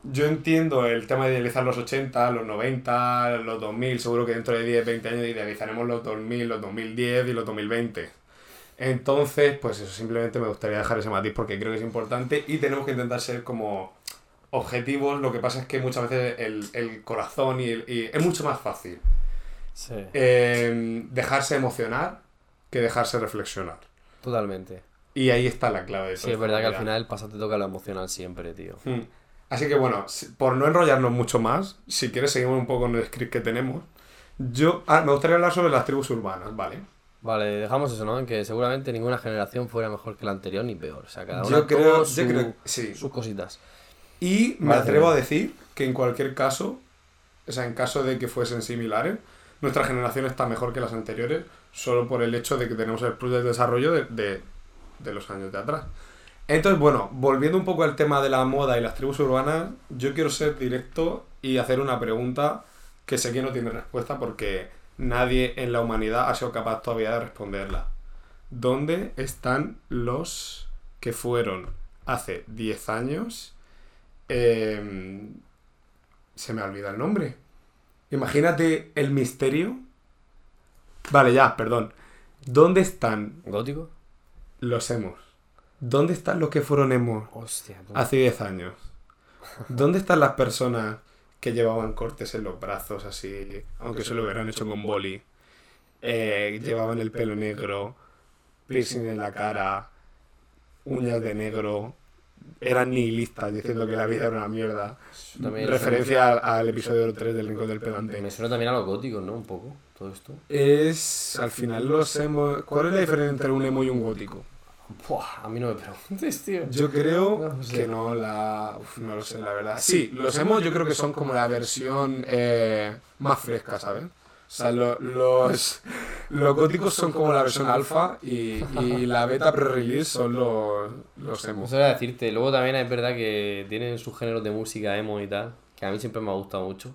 yo entiendo el tema de idealizar los 80, los 90, los 2000, seguro que dentro de 10, 20 años idealizaremos los 2000, los 2010 y los 2020. Entonces, pues eso, simplemente me gustaría dejar ese matiz porque creo que es importante y tenemos que intentar ser como objetivos. Lo que pasa es que muchas veces el, el corazón y, el- y es mucho más fácil Sí. eh, dejarse emocionar que dejarse reflexionar. Totalmente. Y ahí está la clave de Sí, es verdad que al final el pasado te toca lo emocional siempre, tío. Hmm. Así que bueno, por no enrollarnos mucho más, si quieres seguimos un poco con el script que tenemos. Yo ah, me gustaría hablar sobre las tribus urbanas, ¿vale? Vale, dejamos eso, ¿no? Que seguramente ninguna generación fuera mejor que la anterior ni peor. O sea, cada una Yo creo, tuvo yo su- creo, sí. sus cositas. Y me Vale. atrevo a decir que en cualquier caso, o sea, en caso de que fuesen similares, nuestra generación está mejor que las anteriores, solo por el hecho de que tenemos el plus de desarrollo de, de- de los años de atrás. Entonces, bueno, volviendo un poco al tema de la moda y las tribus urbanas, yo quiero ser directo y hacer una pregunta que sé que no tiene respuesta porque nadie en la humanidad ha sido capaz todavía de responderla. ¿Dónde están los que fueron hace 10 años? eh, se me olvida el nombre. Imagínate el misterio. Vale, ya, perdón. ¿Dónde están ¿Gótico? Los emos? ¿Dónde están los que fueron emos Hostia, tú. hace 10 años? ¿Dónde están las personas que llevaban cortes en los brazos así, aunque se lo hubieran hecho con boli? Eh, llevaban el pelo negro, piercing en la cara, uñas de negro, eran nihilistas diciendo que la vida era una mierda. Referencia al, al episodio 3 del Rincón del Pedante. Me suena también a los góticos, ¿no? Un poco, todo esto. Es, al final, los emo... ¿Cuál es la diferencia entre un emo y un gótico? Buah, a mí no me preguntes, tío. Yo creo No que no, la... uf, no lo sé, la verdad. Sí, los emos yo creo que son como la versión eh, más fresca, ¿sabes? O sea, lo- los, los góticos son como la versión alfa y, y la beta pre-release son los, los emos. Eso era decirte. Luego también es verdad que tienen sus géneros de música emo y tal, que a mí siempre me ha gustado mucho.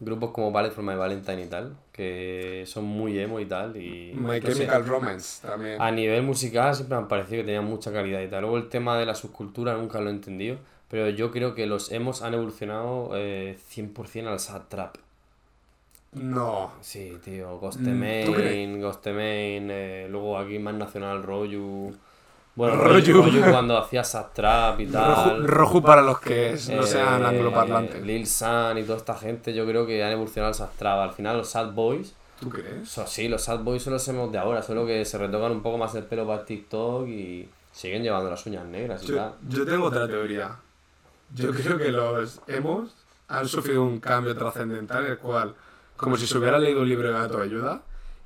Grupos como Ballet for My Valentine y tal, que son muy emo y tal. Y My Chemical Romance también. a nivel musical siempre me han parecido que tenían mucha calidad y tal. Luego el tema de la subcultura nunca lo he entendido, pero yo creo que los emos han evolucionado eh, 100% al sad trap. No. Sí, tío, Mm, Ghostemain, ¿tú crees? Ghostemain, eh, luego aquí más nacional Royu. Bueno, Royu cuando hacía sad trap y Roju, tal. roju para los que no Eh, sean angloparlantes. Lil San y toda esta gente, yo creo que han evolucionado al sad trap. Al final, los sad boys, ¿Tú crees? so- sí, los sad boys son los emos de ahora, solo que se retocan un poco más el pelo para TikTok y siguen llevando las uñas negras y Yo, tal. yo tengo otra teoría. Yo creo que los emos han sufrido un cambio trascendental, el cual, como si se hubiera leído un libro de autoayuda,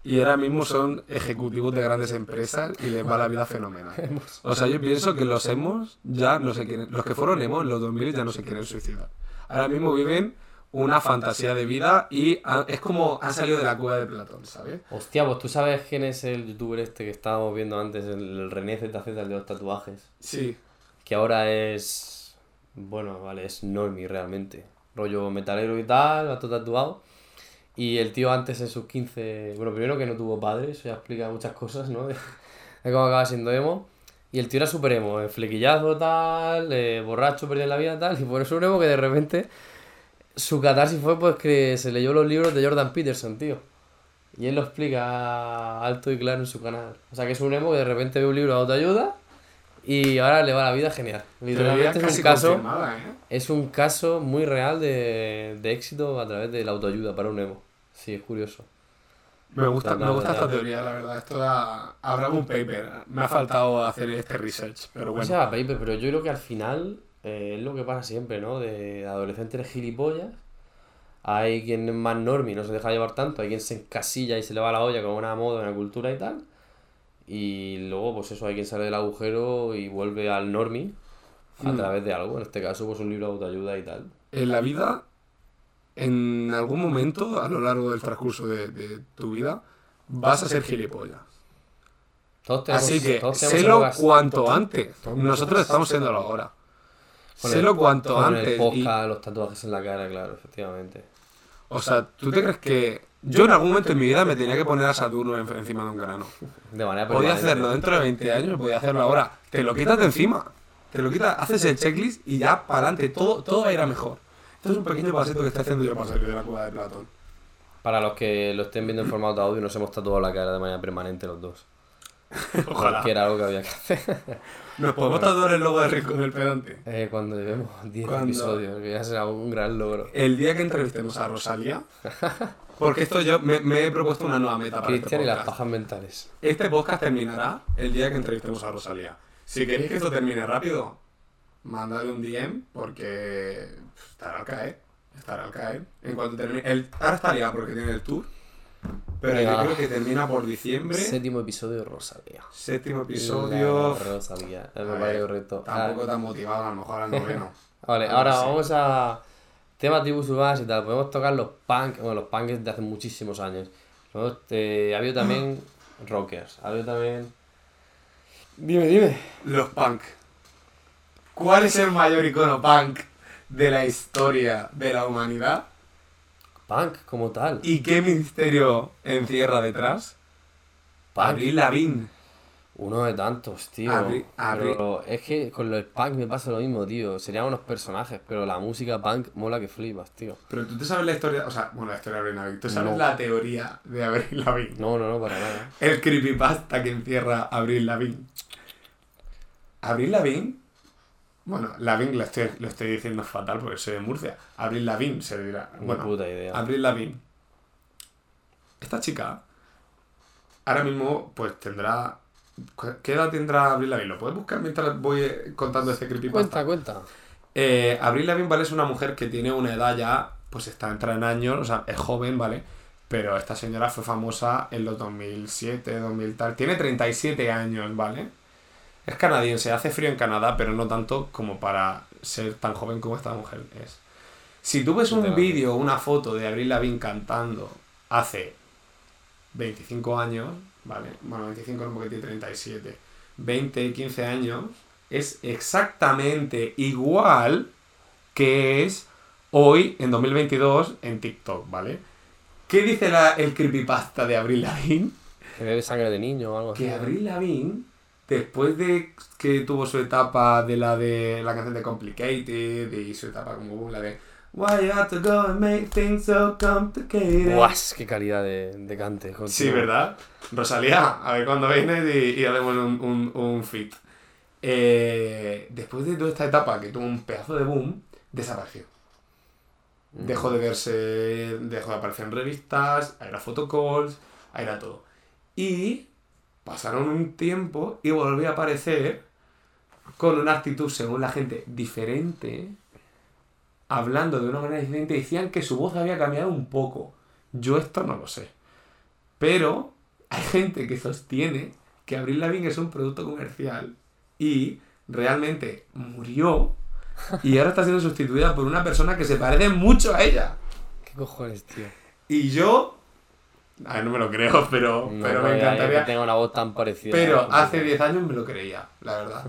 y ahora mismo son ejecutivos de grandes empresas y les va la vida fenomenal. O sea, yo pienso que los emos ya no se quieren, los que fueron emos en los 2000 ya no se quieren suicidar. Ahora mismo viven una fantasía de vida y es como han salido de la cueva de Platón, ¿sabes? Hostia, pues tú sabes quién es el youtuber este que estábamos viendo antes, el, René ZZ, el de los tatuajes. Sí. que ahora es. Bueno, vale, es normie realmente. Rollo metalero y tal, va todo tatuado. Y el tío antes en sus 15. Bueno, primero que no tuvo padre, eso ya explica muchas cosas, ¿no? De, de cómo acaba siendo emo. Y el tío era súper emo, eh, flequillazo, tal, eh, borracho, perdido en la vida, tal. Y por eso un emo que de repente. Su catarsis fue pues que se leyó los libros de Jordan Peterson, tío. Y él lo explica alto y claro en su canal. O sea que es un emo que de repente ve un libro de autoayuda y ahora le va la vida genial. Literalmente es un caso, ¿eh? es un caso muy real de, de éxito a través de la autoayuda para un emo. Sí, es curioso. Me gusta, me gusta esta teoría, la verdad. Esto da... habrá un paper. Me ha faltado hacer este research, pero O bueno. sea, paper, pero yo creo que al final eh, es lo que pasa siempre, ¿no? De adolescentes gilipollas. Hay quien es más normie, no se deja llevar tanto. Hay quien se encasilla y se le va la olla con una moda, una cultura y tal. Y luego, pues eso, hay quien sale del agujero y vuelve al normie a Hmm. través de algo. En este caso, pues un libro de autoayuda y tal. En la vida, en algún momento, a lo largo del transcurso de, de tu vida, vas a ser gilipollas. Tenemos, Así que, sélo cuanto antes. Nosotros estamos siéndolo ahora. Sélo cuanto con antes. El y- los tatuajes en la cara, claro, efectivamente. o sea, ¿tú te crees que yo en algún momento en mi vida me tenía que poner a Saturno en- encima de un grano? De manera Podía hacerlo dentro de 20 años, podía hacerlo ahora. Te lo quitas de encima. Te lo quitas, haces el checklist y ya para adelante. Todo, todo va a ir a mejor. Esto es un pequeño pasito que estoy haciendo yo para salir de la cueva de Platón. Para los que lo estén viendo en formato de audio, nos hemos tatuado la cara de manera permanente los dos. Ojalá. Que era algo que había que hacer. Nos podemos tatuar el logo de Rincón del Pedante. Eh, cuando llevemos 10 Cuando- episodios, que ya será un gran logro. El día que entrevistemos a Rosalía. Porque esto yo me, me he propuesto una nueva meta para este Cristian y las pajas mentales. Este podcast terminará el día que entrevistemos a Rosalía. Si queréis que esto termine rápido, mandadle un DM porque estará al caer. Estará al caer. En cuanto termine. El, ahora estaría porque tiene el tour. Pero Venga. yo creo que termina por diciembre. Séptimo episodio Rosalía. Séptimo episodio. La Rosalía, me parece correcto. Tampoco Ah, tan motivado, a lo mejor al noveno. Vale, ahora vamos a temas tribus urbanas y tal. Podemos tocar los punk, bueno, los punk de hace muchísimos años. Luego, eh, ha habido también rockers, ha habido también... Dime, dime. Los punk. ¿Cuál es el mayor icono punk de la historia de la humanidad? Punk como tal. ¿Y qué misterio encierra detrás? Punk. Avril Lavigne. Uno de tantos, tío. Abri- abri- Pero es que con el punk me pasa lo mismo, tío. Serían unos personajes, pero la música punk mola que flipas, tío. Pero tú te sabes la historia, o sea, bueno, la historia de Avril Lavigne. ¿Tú sabes No. la teoría de Avril Lavigne? No, no, no, para nada. El creepypasta que encierra Avril Lavigne. Avril Lavigne. Bueno, Lavigne lo estoy, lo estoy diciendo fatal porque soy de Murcia. Avril Lavigne se dirá. Bueno, puta idea. Avril Lavigne. Esta chica ahora mismo pues tendrá ¿Qué edad tendrá Abril Lavigne? ¿Lo puedes buscar mientras voy contando este creepypasta? Cuenta, cuenta. Eh, Abril Lavigne, ¿vale? Es una mujer que tiene una edad ya, pues está entrada en años, o sea, es joven, ¿vale? Pero esta señora fue famosa en los 2007, 2000 tal. Tiene 37 años, ¿vale? Es canadiense, hace frío en Canadá, pero no tanto como para ser tan joven como esta mujer es. Si tú ves un vídeo, una foto de Abril Lavigne cantando hace 25 años, ¿vale? Bueno, 25 no porque tiene 37. 20, 15 años, es exactamente igual que es hoy, en 2022, en TikTok, ¿vale? ¿Qué dice la, el creepypasta de Abril Lavigne? Que bebe sangre de niño o algo así. Que Abril Lavigne, después de que tuvo su etapa de la de la canción de Complicated y su etapa como la de Why you have to go and make things so complicated. ¡Guas! ¡Qué calidad de, de cante! Sí, ¿verdad? Rosalía, a ver cuando vienes y, y hacemos un, un, un fit. Eh, después de toda esta etapa que tuvo un pedazo de boom, desapareció. Dejó de verse, dejó de aparecer en revistas, era photocalls, era todo. Y pasaron un tiempo y volvió a aparecer con una actitud, según la gente, diferente, hablando de una manera diferente. Decían que su voz había cambiado un poco. Yo esto no lo sé. Pero hay gente que sostiene que Abril Lavigne es un producto comercial y realmente murió y ahora está siendo sustituida por una persona que se parece mucho a ella. ¿Qué cojones, tío? Y yo. A ver, no me lo creo, pero, pero me encantaría. Que tenga una voz tan parecida. Pero hace 10 años me lo creía, la verdad.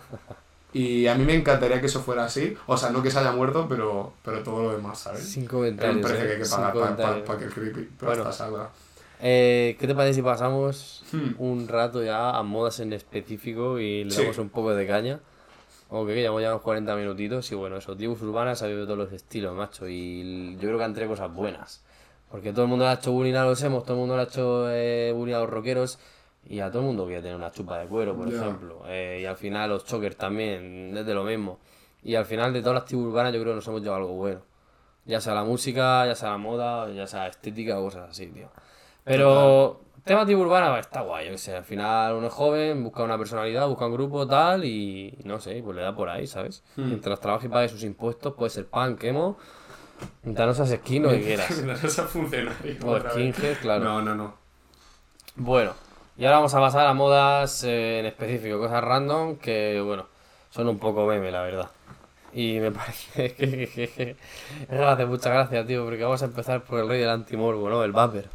Y a mí me encantaría que eso fuera así. O sea, no que se haya muerto, pero, pero todo lo demás, ¿sabes? Sin comentarios. Es un precio que hay que eh, pagar para que el creepy bueno, salga. Eh, ¿Qué te parece si pasamos hmm. un rato ya a modas en específico y le damos un poco de caña? Ok, que llevamos ya unos 40 minutitos y bueno, eso, tribus urbanas ha habido todos los estilos, macho, y yo creo que han traído cosas buenas. Porque todo el mundo le ha hecho bullying a los hemos, todo el mundo le ha hecho eh, bullying a los rockeros y a todo el mundo quiere tener una chupa de cuero, por ejemplo. Eh, y al final los chokers también, desde lo mismo. Y al final de todas las tribus urbanas yo creo que nos hemos llevado algo bueno. Ya sea la música, ya sea la moda, ya sea estética o cosas así, tío. Pero tema tipo urbana está guay, yo que sé. Al final uno es joven, busca una personalidad, busca un grupo tal y no sé, pues le da por ahí, ¿sabes? Hmm. Mientras trabaje y pague sus impuestos, puede ser pan, quemo. No seas skin o que quieras. Seas funcionario. O claro. No, no, no. Bueno, y ahora vamos a pasar a modas eh, en específico, cosas random que, bueno, son un poco meme, la verdad. Y me parece que, hace mucha gracia, tío, porque vamos a empezar por el rey del antimorbo, ¿no? El Vapor.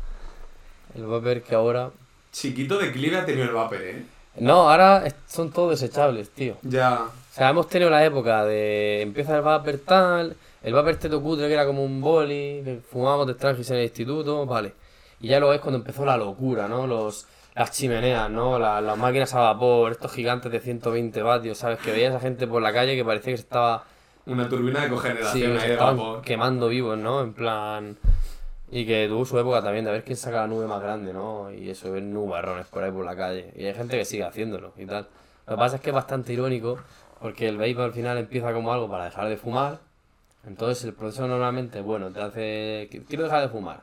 El vapor que ahora. Chiquito declive ha tenido el vapor, ¿eh? No, ahora son todos desechables, tío. Ya. O sea, hemos tenido la época de. Empieza el vapor tal. El vapor teto cutre que era como un boli. Que fumábamos de trangis en el instituto, vale. Y ya lo es cuando empezó la locura, ¿no? Los, las chimeneas, ¿no? las máquinas a vapor, estos gigantes de 120 vatios, ¿sabes? Que veías a gente por la calle que parecía que se estaba. Una turbina de cogeneración sí, de vapor. quemando vivos, ¿no? En plan. Y que tuvo su época también de ver quién saca la nube más grande, ¿no? Y eso, ver nubarrones por ahí por la calle. Y hay gente que sigue haciéndolo y tal. Lo que pasa es que es bastante irónico porque el vape al final empieza como algo para dejar de fumar. Entonces el proceso normalmente, bueno, te hace... Quiero dejar de fumar.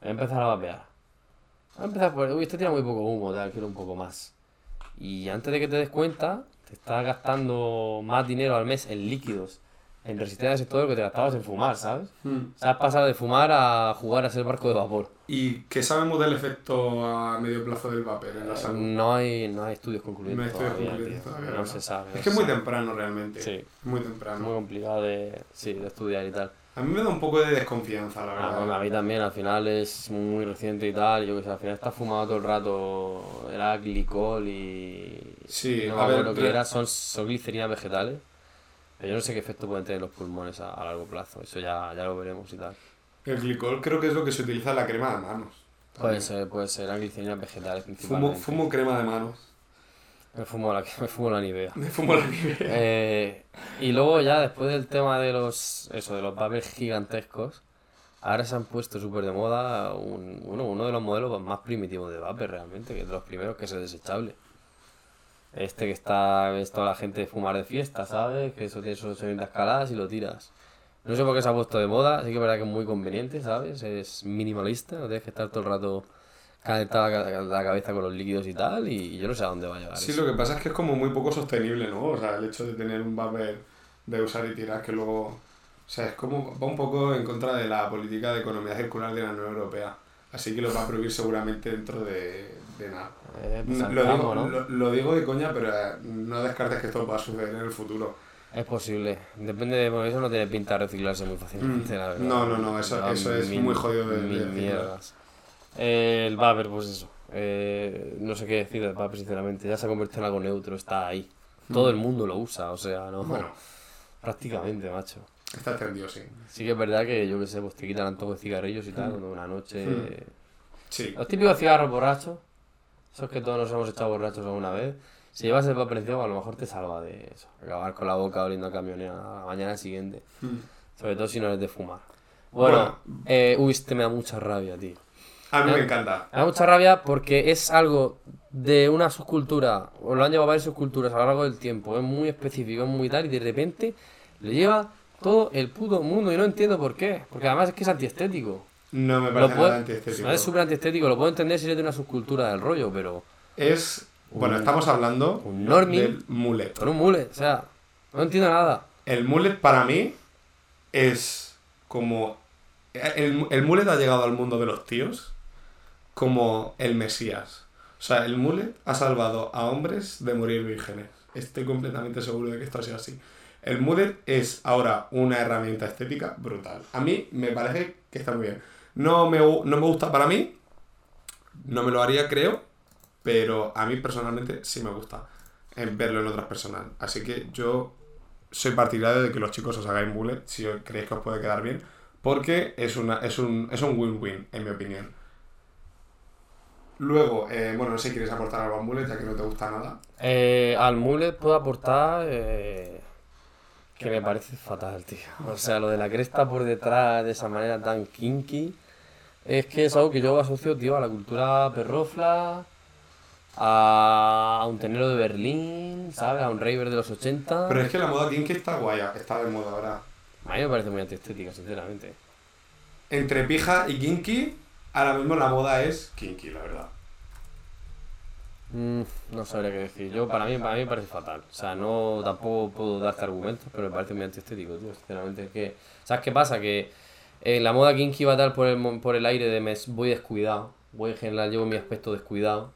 Voy a empezar a vapear. Voy a empezar por... Uy, esto tiene muy poco humo, tal, quiero un poco más. Y antes de que te des cuenta, te estás gastando más dinero al mes en líquidos en resistencia es todo lo que te gastabas en fumar, ¿sabes? Hmm. O sea, has pasado de fumar a jugar a ser barco de vapor. ¿Y qué sabemos del efecto a medio plazo del vapor en la eh, salud? No hay, no hay estudios concluyentes. No hay estudios concluyentes todavía. No se sabe. Es que es muy temprano realmente. Sí. Muy temprano. Muy complicado de, sí, de estudiar y tal. A mí me da un poco de desconfianza, la ah, verdad. a mí también, al final es muy reciente y tal. Yo que sé, al final estás fumado todo el rato. Era glicol y. Sí, no a ver, lo que era, son, son glicerinas vegetales. Yo no sé qué efecto pueden tener los pulmones a, largo plazo, eso ya, ya lo veremos y tal. El glicol creo que es lo que se utiliza en la crema de manos. Puede ser, puede ser, la vegetales principalmente. Fumo, fumo crema de manos. Me fumo la, me fumo la Nivea. Me fumo la Nivea. Eh, y luego ya después del tema de los, eso, de los vapers gigantescos, ahora se han puesto súper de moda un, uno, uno de los modelos más primitivos de vapor realmente, que es de los primeros que es el desechable. Este que está, ves toda la gente fumar de fiesta, ¿sabes? Que eso tiene sus de escaladas y lo tiras. No sé por qué se ha puesto de moda, así que es verdad que es muy conveniente, ¿sabes? Es minimalista, no tienes que estar todo el rato calentar la, cabeza con los líquidos y tal, y yo no sé a dónde va a llegar. Sí, eso. lo que pasa es que es como muy poco sostenible, ¿no? O sea, el hecho de tener un vapor de usar y tirar que luego... O sea, es como... Va un poco en contra de la política de economía circular de la Unión Europea. Así que lo va a prohibir seguramente dentro de, de nada. Eh, pues lo, digo, ¿no? lo, lo digo de coña, pero eh, no descartes que esto va a suceder en el futuro. Es posible. Depende de... Porque eso no tiene pinta de reciclarse muy fácilmente, Mm. la verdad. No, no, no, eso- eso es muy jodido de- de mil mierdas. Eh, el vapor, pues eso. Eh, no sé qué decir del vapor, sinceramente. Ya se ha convertido en algo neutro, está ahí. Todo el mundo lo usa, o sea, no... Mm. Bueno, Prácticamente, macho. está extendido, sí. Sí que es verdad que, yo qué sé, pues te quitan antojo de cigarrillos y tal, cuando una noche... Mm. Sí. Los típicos cigarros borrachos, esos que todos nos hemos echado borrachos alguna vez, si llevas el papel encima a lo mejor te salva de eso, acabar con la boca oliendo a camionera a la mañana siguiente, Mm. sobre todo si no eres de fumar. Bueno, Bueno. eh, uy, este me da mucha rabia, tío. A mí me encanta. Me da mucha rabia porque es algo de una subcultura, o lo han llevado varias subculturas a lo largo del tiempo, es muy específico, es muy tal, y de repente lo lleva todo el puto mundo y no entiendo por qué, porque además es que es antiestético. No me parece puedo- nada antiestético. es súper antiestético, lo puedo entender si eres de una subcultura del rollo, pero Es... Bueno, estamos hablando un normie. del mullet. con un mule, o sea, no entiendo nada. El mullet para mí es como... El, el mullet ha llegado al mundo de los tíos como el Mesías. O sea, el mullet ha salvado a hombres de morir vírgenes. Estoy completamente seguro de que esto ha sido así. El mullet es ahora una herramienta estética brutal. A mí me parece que está muy bien. No me, no me gusta para mí, no me lo haría creo, pero a mí personalmente sí me gusta verlo en otras personas. Así que yo soy partidario de que los chicos os hagáis mullet si creéis que os puede quedar bien, porque es, una, es un es win-win, en mi opinión. Luego, eh, bueno, no sé si quieres aportar algo al mullet, ya que no te gusta nada. Eh, al mullet puedo aportar eh, que me parece fatal, tío. O sea, lo de la cresta por detrás de esa manera tan kinky, es que es algo que yo asocio, tío, a la cultura perrofla, a, un tenero de Berlín, ¿sabes? A un raver de los 80. Pero es que la moda kinky está guaya, está de moda ahora. A mí me parece muy antiestética, sinceramente. Entre pija y kinky, ahora mismo la moda es kinky, la verdad. Mm, no sabría qué decir. Yo, para mí, para mí me parece fatal. O sea, no tampoco puedo darte argumentos, pero me parece muy antiestético, tío. Sinceramente, es que. ¿Sabes qué pasa? Que eh, la moda kinky va a dar por el, por el aire de me voy descuidado. Voy en general, llevo mi aspecto descuidado.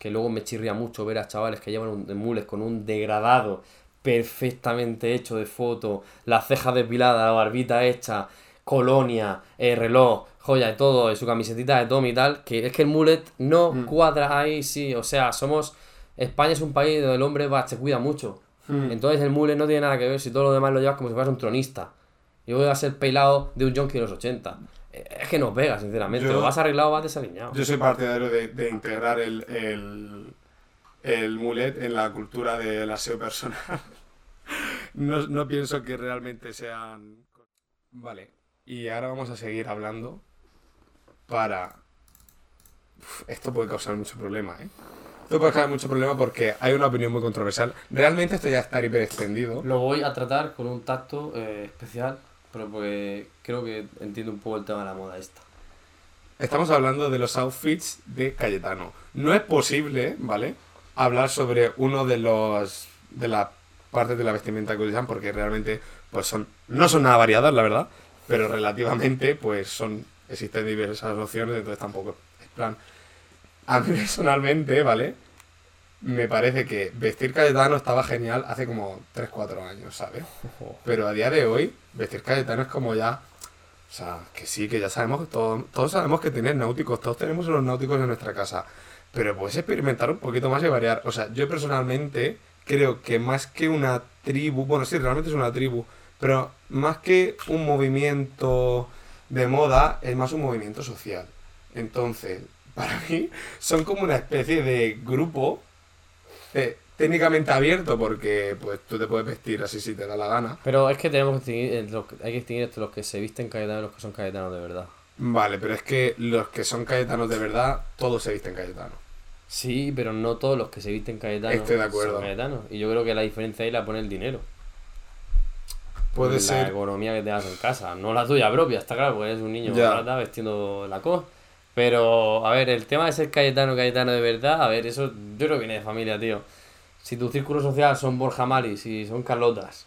Que luego me chirría mucho ver a chavales que llevan un de mules con un degradado perfectamente hecho de foto, las cejas depiladas, la barbita hecha, colonia, eh, reloj, joya y todo, y su camisetita de Tommy y tal, que es que el mullet no Mm. cuadra ahí, sí, o sea, somos... España es un país donde el hombre va, se cuida mucho. Mm. Entonces el mullet no tiene nada que ver si todo lo demás lo llevas como si fueras un tronista. Y voy a ser pelado de un junkie de los 80. Es que no pega, sinceramente. Yo- Lo vas arreglado o vas desaliñado. Yo soy partidario de, de integrar el, el, el mullet en la cultura del aseo personal. No, no pienso que realmente sean... Vale, y ahora vamos a seguir hablando para... Uf, esto puede causar mucho problema, ¿eh? Esto puede causar mucho problema porque hay una opinión muy controversial. Realmente esto ya está hiper extendido. Lo voy a tratar con un tacto eh, especial, pero porque creo que entiendo un poco el tema de la moda esta. Estamos hablando de los outfits de Cayetano. No es posible, ¿vale? Hablar sobre uno de los de las partes de la vestimenta que utilizan porque realmente pues son no son nada variadas, la verdad, pero relativamente pues son existen diversas opciones, entonces tampoco es plan a mí personalmente, ¿vale? Me parece que vestir Cayetano estaba genial hace como 3 4 años, ¿sabes? Pero a día de hoy vestir Cayetano es como ya o sea, que sí, que ya sabemos, que todos, todos sabemos que tienes náuticos, todos tenemos unos náuticos en nuestra casa, pero puedes experimentar un poquito más y variar. O sea, yo personalmente creo que más que una tribu, bueno, sí, realmente es una tribu, pero más que un movimiento de moda, es más un movimiento social. Entonces, para mí, son como una especie de grupo eh, técnicamente abierto, porque pues tú te puedes vestir así si te da la gana. Pero es que tenemos que distinguir, los que- hay que distinguir entre los que se visten cayetanos y los que son cayetanos de verdad. Vale, pero es que los que son cayetanos de verdad, todos se visten cayetanos. Sí, pero no todos los que se visten cayetanos Estoy de acuerdo. son cayetanos. Y yo creo que la diferencia ahí la pone el dinero. Puede la ser. economía que tengas en casa, no la tuya propia, está claro, porque eres un niño Ya. rata vestiendo la cosa. Pero, a ver, el tema de ser Cayetano, Cayetano de verdad, a ver, eso yo creo que viene de familia, tío. Si tu círculo social son Borja Maris y son Carlotas,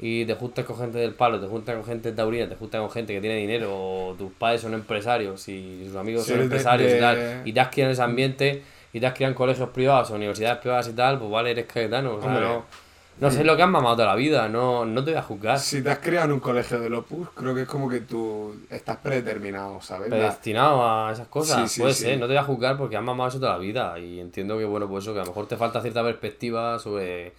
y te juntas con gente del palo, te juntas con gente taurina, te juntas con gente que tiene dinero, o tus padres son empresarios y sus amigos Sí, son de- empresarios y de- tal, y te has criado en ese ambiente, y te has criado en colegios privados o universidades privadas y tal, pues vale, eres Cayetano. O sea, no, no sé lo que has mamado toda la vida, no, no te voy a juzgar. Si te has criado en un colegio del Opus, creo que es como que tú estás predeterminado, ¿sabes? Predestinado a esas cosas. Sí, sí, Puede sí. ser, no te voy a juzgar porque has mamado eso toda la vida. Y entiendo que, bueno, pues eso, que a lo mejor te falta cierta perspectiva sobre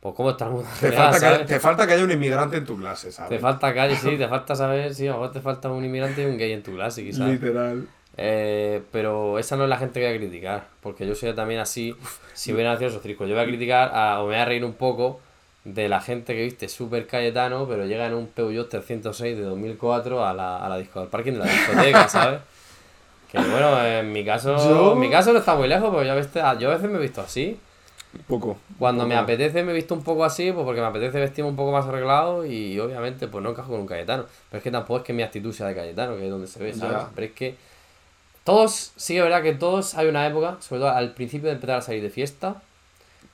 pues cómo está el mundo. Te falta, que, te falta que haya un inmigrante en tu clase, ¿sabes? Te falta calle, sí, te falta saber, sí, a lo mejor te falta un inmigrante y un gay en tu clase, quizás. Literal. Eh, pero esa no es la gente que voy a criticar, porque yo soy también así, si hubiera nacido esos círculos. Yo voy a criticar, a- o me voy a reír un poco de la gente que viste súper Cayetano, pero llega en un Peugeot 306 de 2004 a la, a la disco, al parking de la discoteca, ¿sabes? Que bueno, en mi caso, Yo- en mi caso no está muy lejos, porque yo a veces, yo a veces me he visto así. Un poco. Cuando me apetece me he visto un poco así, pues porque me apetece vestirme un poco más arreglado y obviamente pues no encajo con un Cayetano. Pero es que tampoco es que mi actitud sea de Cayetano, que es donde se ve, ¿sabes? Ya. Pero es que todos, sí que es verdad que todos hay una época, sobre todo al principio de empezar a salir de fiesta,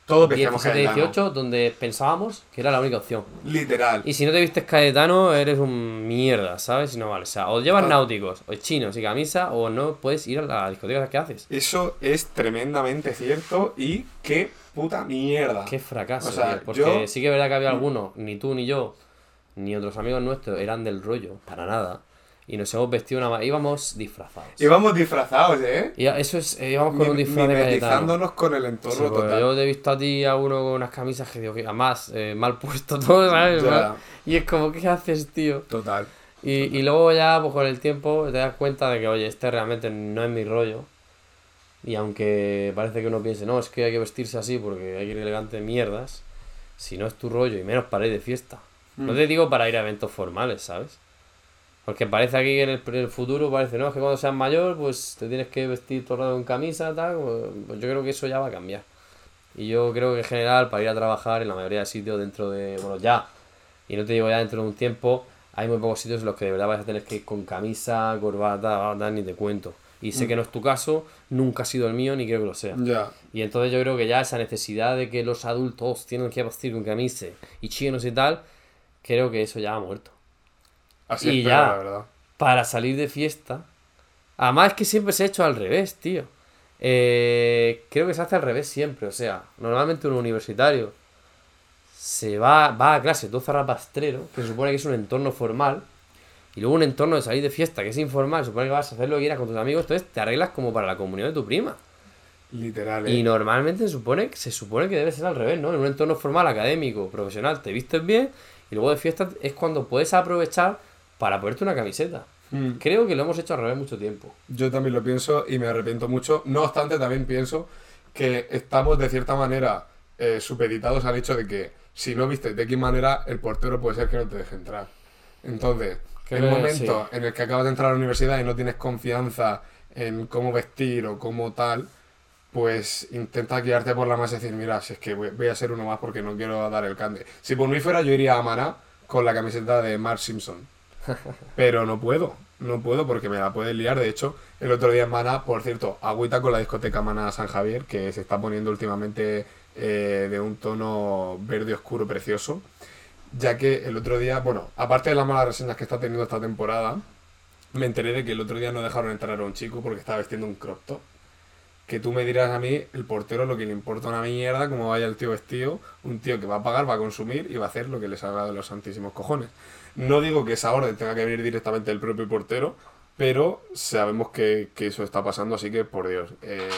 Todos vestíamos 17, Cayetano. 18, donde pensábamos que era la única opción. Literal. Y si no te vistes Cayetano, eres un mierda, ¿sabes? Y no vale. O sea, o llevas Ah. náuticos, o chinos y camisa, o no puedes ir a la discoteca que haces. Eso es tremendamente cierto y qué puta mierda. Qué fracaso, O sea, tío, Porque yo- sí que es verdad que había algunos, ni tú ni yo, ni otros amigos nuestros eran del rollo, para nada. Y nos hemos vestido una... íbamos disfrazados. Íbamos disfrazados, ¿eh? Y eso es... eh, íbamos con un Mi- disfraz de con el entorno total. yo te he visto a ti a uno con unas camisas que digo que además eh, mal puesto todo, ¿sabes? Ya. Y es como, ¿qué haces, tío? Total. Y, y luego ya, pues con el tiempo, te das cuenta de que, oye, este realmente no es mi rollo. Y aunque parece que uno piense, no, es que hay que vestirse así porque hay que ir elegante mierdas, si no es tu rollo, y menos para ir de fiesta. No Mm. te digo para ir a eventos formales, ¿sabes? Porque parece aquí en el, en el futuro, parece, no, es que cuando seas mayor, pues te tienes que vestir todo el rato en camisa, tal. Pues, yo creo que eso ya va a cambiar. Y yo creo que en general, para ir a trabajar en la mayoría de sitios dentro de, bueno, ya, y no te digo ya dentro de un tiempo, hay muy pocos sitios en los que de verdad vas a tener que ir con camisa, corbata, bata, ni te cuento. Y sé Mm. que no es tu caso, nunca ha sido el mío, ni creo que lo sea. Ya. Y entonces yo creo que ya esa necesidad de que los adultos tienen que vestir con camisa y chinos y tal, creo que eso ya ha muerto. Así Y es, ya. la verdad. Para salir de fiesta. Además es que siempre se ha hecho al revés, tío. Eh, creo que se hace al revés siempre. O sea, normalmente un universitario se va, va a clase todo zarrapastrero, que se supone que es un entorno formal, y luego un entorno de salir de fiesta, que es informal, se supone que vas a hacer lo que quieras con tus amigos, entonces te arreglas como para la comunión de tu prima. Literal, ¿eh? Y normalmente se supone, se supone que debe ser al revés, ¿no? En un entorno formal, académico, profesional, te vistes bien y luego de fiesta es cuando puedes aprovechar para ponerte una camiseta. Mm. Creo que lo hemos hecho al revés mucho tiempo. Yo también lo pienso y me arrepiento mucho. No obstante, también pienso que estamos de cierta manera eh, supeditados al hecho de que si no vistes de qué manera, el portero puede ser que no te deje entrar. Entonces, Que en el momento en el que acabas de entrar a la universidad y no tienes confianza en cómo vestir o cómo tal, pues intenta guiarte por la masa y decir, mira, si es que voy, voy a ser uno más porque no quiero dar el cante. Si por mí fuera, yo iría a Maná con la camiseta de Mark Simpson. Pero no puedo, no puedo porque me la puede liar. De hecho, el otro día en Maná, por cierto, agüita con la discoteca Maná San Javier, que se está poniendo últimamente eh, de un tono verde oscuro precioso. Ya que el otro día, bueno, aparte de las malas reseñas que está teniendo esta temporada, me enteré de que el otro día no dejaron entrar a un chico porque estaba vestiendo un crop top. Que tú me dirás a mí, el portero lo que le importa una mierda, como vaya el tío vestido, un tío que va a pagar, va a consumir y va a hacer lo que le salga de los santísimos cojones. No digo que esa orden tenga que venir directamente del propio portero, pero sabemos que, que eso está pasando, así que por Dios. eh,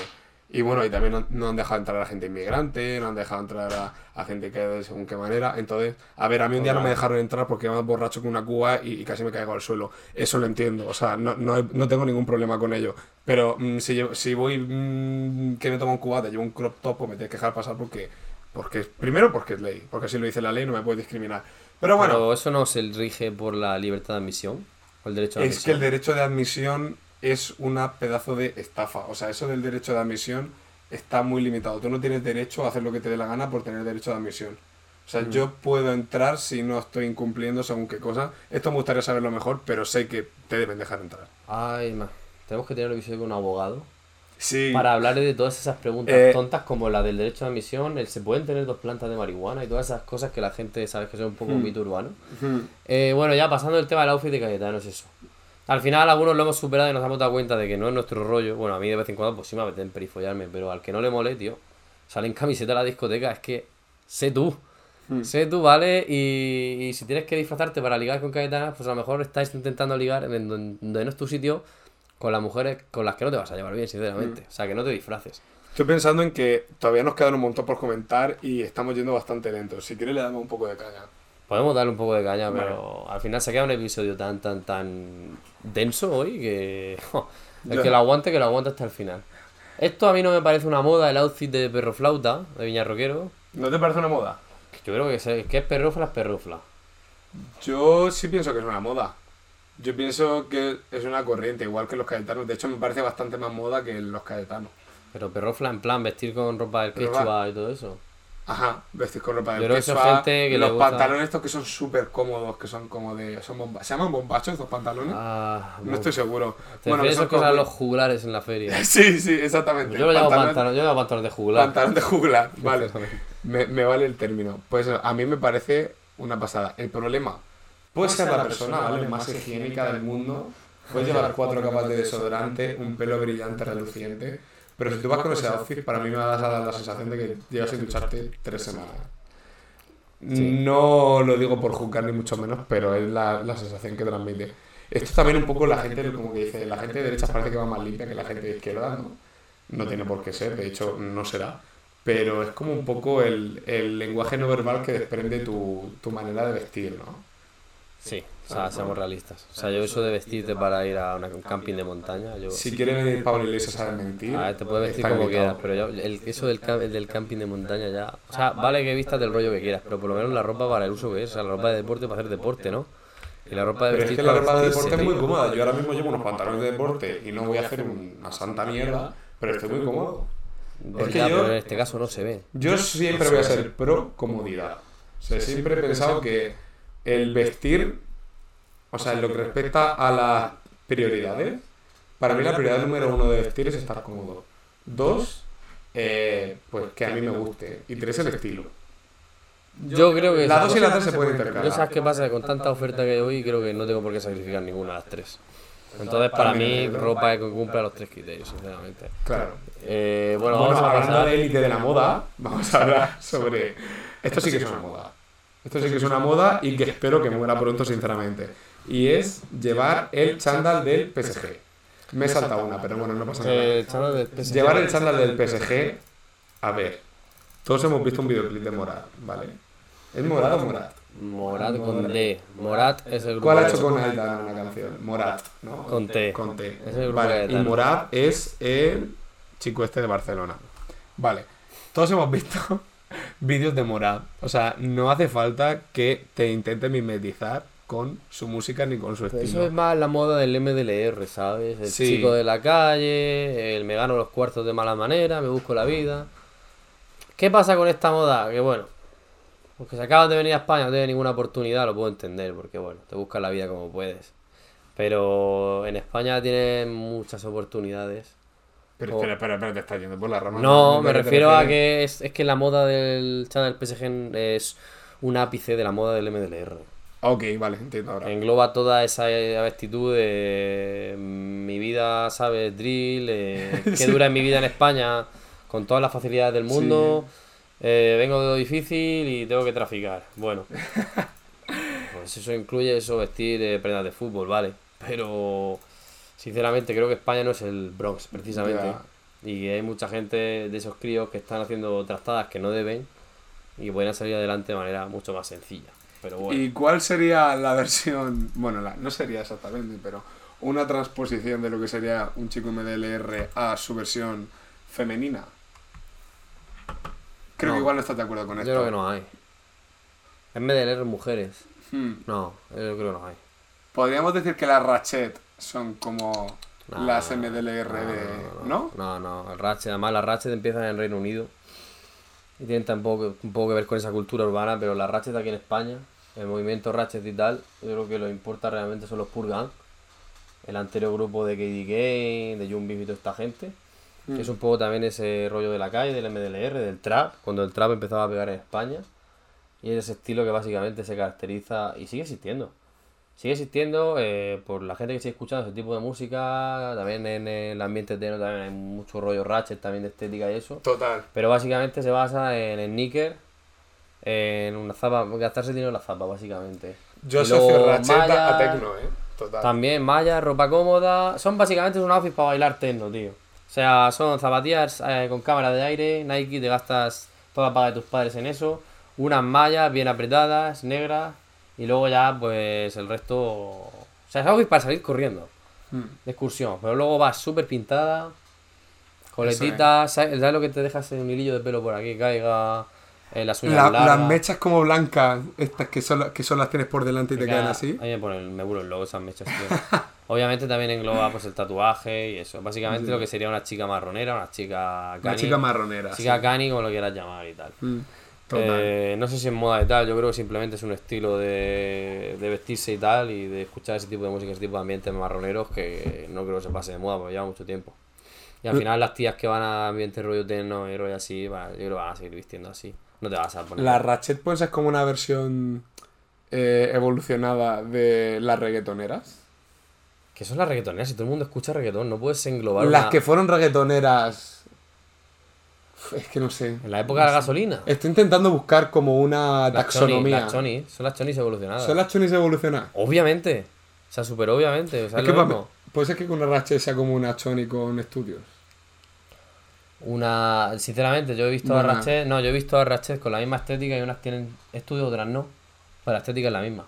y bueno, y también no, han dejado entrar a gente inmigrante, no han dejado entrar a, a gente que de según qué manera. Entonces, a ver, a mí un día no me dejaron entrar porque iba borracho con una cuba y, y casi me caigo al suelo. Eso lo entiendo, o sea, no, no, no tengo ningún problema con ello. Pero mm, si, llevo- si voy mm, que me tomo un cubata, llevo un crop top, pues me tienes que dejar pasar porque, porque primero porque es ley, porque si lo dice la ley no me puede discriminar. Pero bueno, Pero eso no se rige por la libertad de admisión o el derecho a es que el admisión. derecho de admisión es una pedazo de estafa. O sea, eso del derecho de admisión está muy limitado. Tú no tienes derecho a hacer lo que te dé la gana por tener derecho de admisión. O sea, yo puedo entrar si no estoy incumpliendo según qué cosa. Esto me gustaría saberlo mejor, pero sé que te deben dejar entrar. Ay, ma. tenemos que tener un episodio con un abogado Sí. para hablar de todas esas preguntas Eh, tontas como la del derecho de admisión, el se pueden tener dos plantas de marihuana y todas esas cosas que la gente sabe que son un poco mito urbano. Hmm. Eh, bueno, ya pasando del tema del outfit de Cayetano es eso. Al final algunos lo hemos superado y nos hemos dado cuenta de que no es nuestro rollo. Bueno, a mí de vez en cuando pues sí me apetece perifollarme, pero al que no le mole, tío, sale en camiseta a la discoteca, es que sé tú. Hmm. Sé tú, ¿vale? Y, y si tienes que disfrazarte para ligar con Cayetana, pues a lo mejor estáis intentando ligar en donde, no es tu sitio con las mujeres con las que no te vas a llevar bien, sinceramente. O sea, que no te disfraces. Estoy pensando en que todavía nos quedan un montón por comentar y estamos yendo bastante lentos. Si quieres le damos un poco de caña. Podemos darle un poco de caña, pero al final se queda un episodio tan, tan, tan denso hoy que. el que lo aguante, que lo aguante hasta el final. Esto a mí no me parece una moda, el outfit de perro flauta, de Viña Roquero. ¿No te parece una moda? Yo creo que, es, que es perrufla, es perrufla. Yo sí pienso que es una moda. Yo pienso que es una corriente, igual que los cayetanos. De hecho, me parece bastante más moda que los cayetanos. Pero perrufla en plan, vestir con ropa del quechua y todo eso. Ajá, vestir con ropa de Yo creo que Los gusta- pantalones estos que son súper cómodos, que son como de... Son bomba- ¿Se llaman bombachos estos pantalones? Ah, no estoy seguro. Te Bueno, que son cosas como- los jugulares en la feria. Sí, sí, exactamente. Yo lo llamo Pantalón- yo lo llamo pantalón de jugular. Pantalón de juglar, vale. Me, me vale el término. Pues a mí me parece una pasada. El problema, puedes ser la persona ¿vale? más higiénica del mundo, puedes llevar cuatro capas de desodorante, un pelo brillante, reluciente, pero si tú vas con ese outfit, para mí me vas a dar la sensación de que llevas sin ducharte tres semanas. No lo digo por juzgar ni mucho menos, pero es la, la sensación que transmite. Esto también un poco la gente, como que dice, la gente de derecha parece que va más limpia que la gente de izquierda, ¿no? No tiene por qué ser, de hecho no será. Pero es como un poco el, el lenguaje no verbal que desprende tu, tu manera de vestir, ¿no? Sí, o sea, seamos realistas. O sea, yo eso de vestirte para ir a una- un camping de montaña, yo... Si quiere venir Pablo Iglesias a mentir, A ver, te puedes vestir como invitado. quieras, pero yo, el, eso del, del camping de montaña ya... O sea, vale que vistas del rollo que quieras, pero por lo menos la ropa para el uso que es. O sea, la ropa de deporte para hacer deporte, ¿no? Y la ropa de Pero es que la ropa de deporte es muy cómoda. Yo ahora mismo llevo unos pantalones de deporte y no voy a hacer una santa mierda, pero estoy muy cómodo. Pues Es que ya, yo- pero en este caso no se ve. Yo siempre voy a ser pro comodidad. O sea, siempre he pensado que el vestir, o sea, en lo que respecta a las prioridades, para mí la prioridad número uno de vestir es estar cómodo. Dos, eh, pues que a mí me guste. Y tres, el estilo. Yo creo que... Las dos y las tres se pueden Yo sabes intercalar. qué pasa, con tanta oferta que hay hoy creo que no tengo por qué sacrificar ninguna de las tres. Entonces para mí ropa que cumpla los tres criterios, sinceramente. Claro. Eh, bueno, Bueno, vamos a hablando pasar... de élite de la moda, vamos a hablar sobre... Esto sí que es una moda. Esto sí que es una moda y que espero que muera pronto, sinceramente. Y es llevar el chándal del PSG. Me he saltado una, pero bueno, no pasa nada. Eh. Llevar el chándal del PSG, a ver, todos hemos visto un videoclip de Morat, ¿vale? ¿Es Morat o Morat? Morat con D. Morat es el grupo ¿Cuál ha hecho con Aitana una canción? Morat, ¿no? Con T. Con T. Es el Vale, y. Morat es el chico este de Barcelona. Vale, todos hemos visto vídeos de Morat. O sea, no hace falta que te intentes mimetizar con su música ni con su Eso estilo. es más la moda del MDLR, ¿sabes? El Sí. chico de la calle, el me gano los cuartos de mala manera, me busco la vida. ¿Qué pasa con esta moda? Que bueno, porque si acabas de venir a España no tienes ninguna oportunidad, lo puedo entender, porque bueno, te buscas la vida como puedes. Pero en España tienes muchas oportunidades. Pero Oh. espera, espera, espera, te estás yendo por la rama. No, me ¿de qué te refiero a que es, es que la moda del chándal del PSG es un ápice de la moda del MDLR. Ok, vale, entiendo ahora. Engloba toda esa eh, actitud de mm, mi vida, ¿sabes? Drill, eh, que dura en mi vida en España con todas las facilidades del mundo. eh, vengo de lo difícil y tengo que traficar. Bueno, pues eso incluye eso, vestir eh, prendas de fútbol, vale. Pero sinceramente creo que España no es el Bronx, precisamente. Y hay mucha gente de esos críos que están haciendo trastadas que no deben y pueden salir adelante de manera mucho más sencilla. Pero bueno. ¿Y cuál sería la versión? Bueno, la- no sería exactamente, pero una transposición de lo que sería un chico MDLR a su versión femenina. Creo No. que igual no estás de acuerdo con Yo esto. creo que no hay. Leer mujeres. Hmm. No, yo creo que no hay. Podríamos decir que las Ratchet son como las MDLR no, de. no, ¿No? No, no, el Ratchet, además las Ratchet empiezan en Reino Unido. Y tienen tampoco, un poco que ver con esa cultura urbana, pero las Ratchet aquí en España, el movimiento Ratchet y tal, yo creo que lo que importa realmente son los Purgan. el anterior grupo de KD Game, de Beef y toda esta gente. Mm. Que es un poco también ese rollo de la calle, del MDLR, del trap, cuando el trap empezaba a pegar en España. Y es ese estilo que básicamente se caracteriza y sigue existiendo. Sigue existiendo eh, por la gente que sigue escuchando ese tipo de música. También en el ambiente techno también hay mucho rollo ratchet también de estética y eso. Total. Pero básicamente se basa en el níquer, en una zapa, gastarse dinero en la zapa, básicamente. Yo asocio Ratchet a Tecno, ¿eh? Total. También mallas, ropa cómoda. Son básicamente un outfit para bailar techno, tío. O sea, son zapatillas eh, con cámara de aire, Nike, te gastas toda la paga de tus padres en eso. Unas mallas bien apretadas, negras. Y luego ya, pues el resto. O sea, es outfit para salir corriendo Mm. de excursión. Pero luego vas súper pintada, coletitas, ¿sabes ¿sabes lo que te dejas en un hilillo de pelo por aquí? Caiga en las uñas La- las mechas como blancas, estas que son, que son las tienes por delante y te quedan queda- así. Ahí me pone me vuelo el logo esas mechas. Obviamente también engloba pues el tatuaje y eso. Básicamente lo que sería una chica marronera, una chica Una cani. chica marronera. Chica sí. cani, como lo quieras llamar y tal. Mm. Eh, no sé si es moda y tal, yo creo que simplemente es un estilo de, de vestirse y tal y de escuchar ese tipo de música, ese tipo de ambientes marroneros que no creo que se pase de moda porque lleva mucho tiempo. Y al final las tías que van a ambientes rollo techno y rollo así, va, yo creo que van a seguir vistiendo así. No te vas a poner... La Ratchet pues es como una versión eh, evolucionada de las reggaetoneras. Que son las reggaetoneras, si todo el mundo escucha reggaetón, no puedes englobar Las una- que fueron reggaetoneras. Es que no sé. En la época de la gasolina. Estoy intentando buscar como una Las taxonomía. las choni, son las chonis evolucionadas. ¿Son las chonis evolucionadas? Obviamente. O sea, súper obviamente. O sea, Es es que lo pa- mismo. puede ser que con una Ratchet sea como una choni con estudios. Una, sinceramente, yo he visto a. Ratchet, no, yo he visto a Ratchet con la misma estética y unas tienen estudio, otras no. Pero la estética es la misma.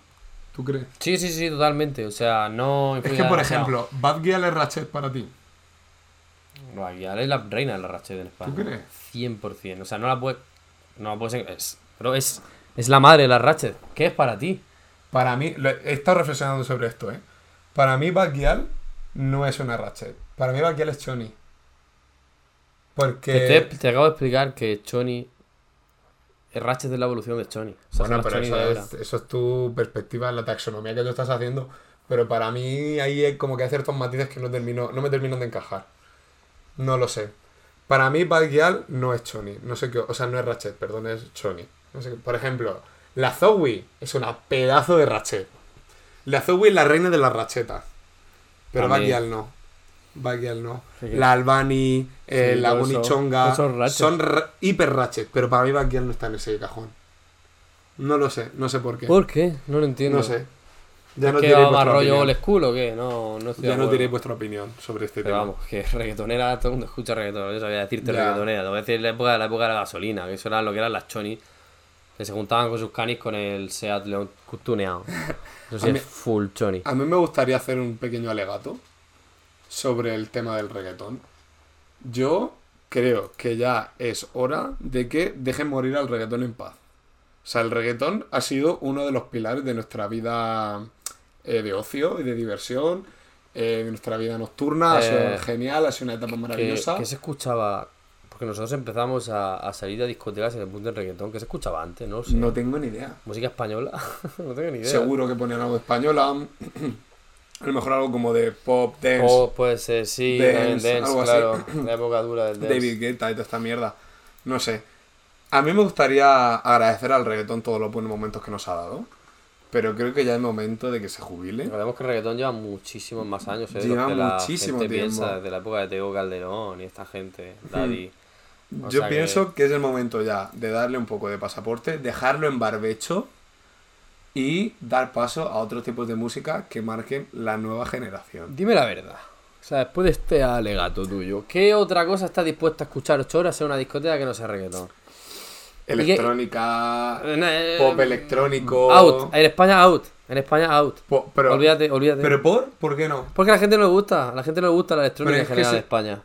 ¿Tú crees? Sí, sí, sí, totalmente. O sea, no Es que, por demasiado. ejemplo, Bad Gyal es Ratchet para ti. No, aquí ahora es la reina de la Ratchet en España. ¿Tú crees? 100%. O sea, no la puede. No la puedes. Es, pero es, es la madre de la Ratchet. ¿Qué es para ti? Para mí, he estado reflexionando sobre esto, ¿eh? Para mí, Bad Gyal no es una Ratchet. Para mí, Bad Gyal es choni. Porque. Te, te acabo de explicar que Choni. El Ratchet es la evolución de Choni. O sea, son Bueno, pero eso es, eso es tu perspectiva, la taxonomía que tú estás haciendo. Pero para mí ahí es como que hay ciertos matices que no, termino, no me terminan de encajar. No lo sé. Para mí Bad Gyal no es Choni. No sé qué, o sea, no es Ratchet, perdón, es Choni. No sé qué. Por ejemplo, la Zoe es una pedazo de Ratchet. La Zoe es la reina de las rachetas. Pero Bad. Gyal no. Bad Gyal no. Sí, La Albani, eh, Sí, la todo son hiper Ratchet. Pero para mí Bad Gyal no está en ese cajón. No lo sé, no sé por qué. ¿Por qué? No lo entiendo. No sé. Ya ¿Es no diréis más rollo opinión. old school o qué? No, no estoy de Ya no diréis vuestra opinión sobre este Pero tema. vamos, que reggaetonera, todo el mundo escucha reggaetonera. Yo sabía decirte Ya. reggaetonera. Te voy a decir la época, la época de la gasolina, que eso era lo que eran las chonis, que se juntaban con sus canis con el Seat León tuneado. Eso sí es full choni. A mí me gustaría hacer un pequeño alegato sobre el tema del reggaetón. Yo creo que ya es hora de que dejen morir al reggaetón en paz. O sea, el reggaetón ha sido uno de los pilares de nuestra vida eh, de ocio y de diversión, eh, de nuestra vida nocturna. Ha sido Eh, genial, ha sido una etapa maravillosa. que se escuchaba, porque nosotros empezamos a, a salir a discotecas en el punto del reggaetón, que se escuchaba antes, no sé. No tengo ni idea. Música española, no tengo ni idea. Seguro que ponían algo española. A lo mejor algo como de pop, dance, O puede ser, sí, Dance, algo así. claro. La época dura del dance. David Guetta y toda esta mierda. No sé. A mí me gustaría agradecer al reggaetón todos los buenos momentos que nos ha dado. Pero creo que ya es momento de que se jubile. Recordemos que el reggaetón lleva muchísimos más años, ¿eh? Lleva la muchísimo gente tiempo. piensa, desde la época de Teo Calderón y esta gente, Daddy. O Yo que- pienso que... es el momento ya de darle un poco de pasaporte, dejarlo en barbecho y dar paso a otros tipos de música que marquen la nueva generación. Dime la verdad. O sea, después de este alegato tuyo, ¿qué otra cosa estás dispuesta a escuchar 8 horas en una discoteca que no sea reggaetón? Electrónica, Eh, pop electrónico. Out. En España, out. En España, out. Po- pero, olvídate, olvídate. ¿Pero por? ¿Por qué no? Porque a la gente no le gusta. A la gente no le gusta la electrónica en general se- en España.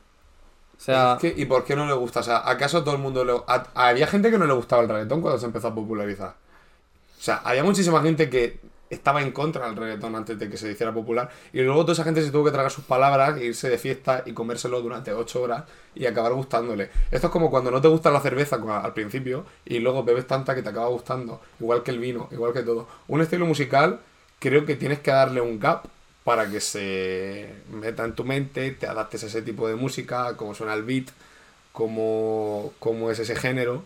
O sea, Es que, ¿Y por qué no le gusta? O sea, ¿acaso todo el mundo le... a- había gente que no le gustaba el reggaetón cuando se empezó a popularizar? O sea, había muchísima gente que estaba en contra del reggaetón antes de que se hiciera popular y luego toda esa gente se tuvo que tragar sus palabras, e irse de fiesta y comérselo durante ocho horas y acabar gustándole. Esto es como cuando no te gusta la cerveza al principio y luego bebes tanta que te acaba gustando, igual que el vino, igual que todo. Un estilo musical creo que tienes que darle un gap para que se meta en tu mente, te adaptes a ese tipo de música, cómo suena el beat, cómo, cómo es ese género.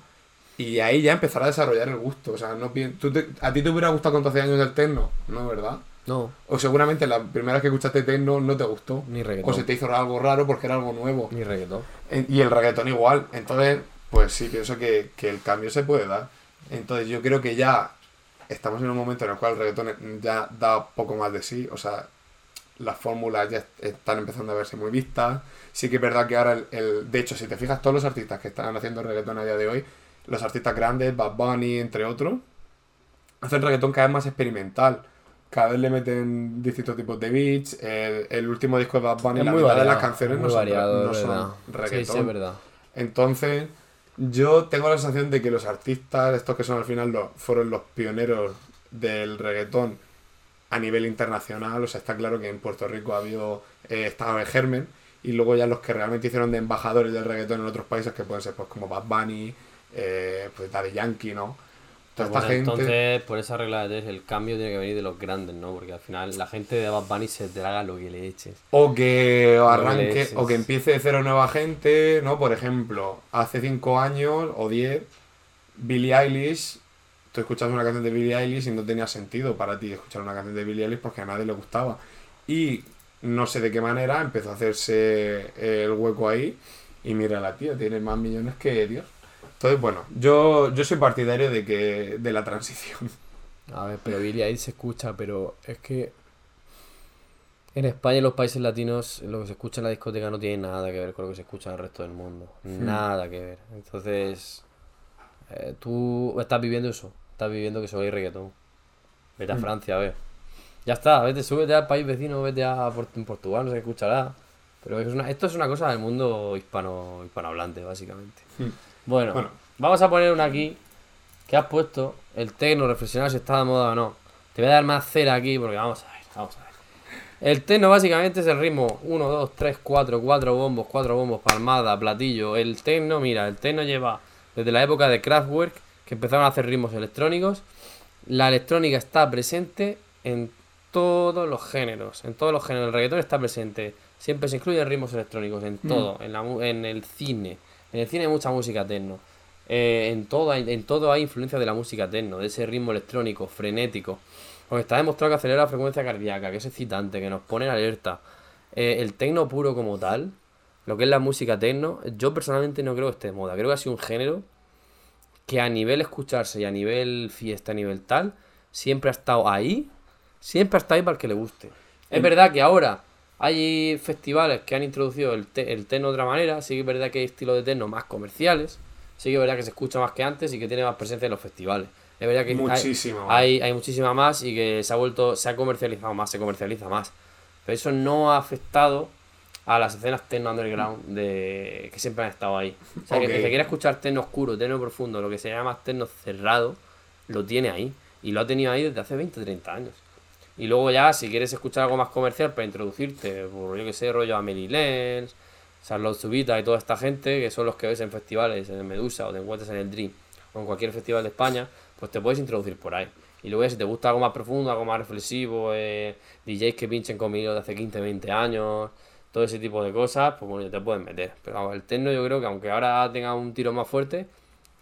Y ahí ya empezará a desarrollar el gusto. O sea, no, ¿tú te- ¿a ti te hubiera gustado con 12 años el techno? No, ¿verdad? No, O seguramente la primera vez que escuchaste techno no te gustó. Ni reggaetón. O se te hizo algo raro porque era algo nuevo. ni reggaetón. Y el reggaetón igual. Entonces, pues sí, pienso que, que el cambio se puede dar. Entonces yo creo que ya estamos en un momento en el cual el reggaetón ya da poco más de sí. O sea, las fórmulas ya est- están empezando a verse muy vistas. Sí que es verdad que ahora, el, el- de hecho, si te fijas, todos los artistas que están haciendo reggaetón a día de hoy, los artistas grandes, Bad Bunny, entre otros, hacen reggaetón cada vez más experimental. Cada vez le meten distintos tipos de beats. El, el último disco de Bad Bunny, Es la muy mitad de variado, las canciones es no son, variado, no son reggaetón. Sí, sí, es verdad. Entonces, yo tengo la sensación de que los artistas, estos que son al final los, fueron los pioneros del reggaetón a nivel internacional, o sea, está claro que en Puerto Rico ha habido, eh, estaba el Germen, y luego ya los que realmente hicieron de embajadores del reggaetón en otros países, que pueden ser pues como Bad Bunny, eh, pues Daddy Yankee, ¿no? Toda Pues esta gente... Entonces, por esa regla de tres, el cambio tiene que venir de los grandes, ¿no? Porque al final la gente de Bad Bunny se traga lo que le eches. O que arranque, o que empiece de cero nueva gente, ¿no? Por ejemplo, hace 5 años o 10, Billie Eilish, tú escuchabas una canción de Billie Eilish y no tenía sentido para ti escuchar una canción de Billie Eilish porque a nadie le gustaba. Y no sé de qué manera empezó a hacerse el hueco ahí y mira la tía, tiene más millones que Dios. Entonces, bueno, yo, yo soy partidario de que de la transición. A ver, pero Billie Eilish se escucha, pero es que en España y los países latinos lo que se escucha en la discoteca no tiene nada que ver con lo que se escucha en el resto del mundo. Nada que ver. Entonces, eh, tú estás viviendo eso. Estás viviendo que solo hay reggaetón. Vete a Francia, a ver. Ya está, vete, súbete al país vecino, vete a Portugal, no sé qué escuchará. Pero es una- esto es una cosa del mundo hispano, hispanohablante, básicamente. Bueno, Bueno. vamos a poner una aquí que has puesto. El tecno, reflexionar si está de moda o no. Te voy a dar más cera aquí porque vamos a ver, vamos a ver. El tecno básicamente es el ritmo 1, 2, 3, 4, 4 bombos, 4 bombos, palmada, platillo. El tecno, mira, el tecno lleva desde la época de Kraftwerk, que empezaron a hacer ritmos electrónicos. La electrónica está presente en todos los géneros. En todos los géneros. El reggaetón está presente. Siempre se incluyen ritmos electrónicos. En todo. En, la, en el cine. En el cine hay mucha música techno. Eh, en, todo hay, en todo hay influencia de la música techno. De ese ritmo electrónico, frenético. Porque está demostrado que acelera la frecuencia cardíaca. Que es excitante. Que nos pone en alerta. Eh, el techno puro como tal. Lo que es la música techno. Yo personalmente no creo que esté de moda. Creo que ha sido un género que a nivel escucharse y a nivel fiesta, a nivel tal, siempre ha estado ahí, siempre ha estado ahí para el que le guste. Es verdad que ahora hay festivales que han introducido el, te- el techno de otra manera, sí que es verdad que hay estilos de techno más comerciales, sí que es verdad que se escucha más que antes y que tiene más presencia en los festivales. Es verdad que hay- Muchísimo hay, hay muchísima más y que se ha vuelto, se ha comercializado más, se comercializa más. Pero eso no ha afectado a las escenas techno underground de que siempre han estado ahí. O sea, que Ok. el que quiera escuchar techno oscuro, techno profundo, lo que se llama techno cerrado, lo tiene ahí. Y lo ha tenido ahí desde hace 20, 30 años. Y luego ya, si quieres escuchar algo más comercial para introducirte, por yo que sé, rollo Amelie Lenz, Charlotte Zubita y toda esta gente, que son los que ves en festivales, en Medusa o te encuentras en el Dream o en cualquier festival de España, pues te puedes introducir por ahí. Y luego si te gusta algo más profundo, algo más reflexivo, eh, DJs que pinchen conmigo de hace 15, 20 años, todo ese tipo de cosas, pues bueno, te pueden meter. Pero vamos, el techno yo creo que aunque ahora tenga un tiro más fuerte,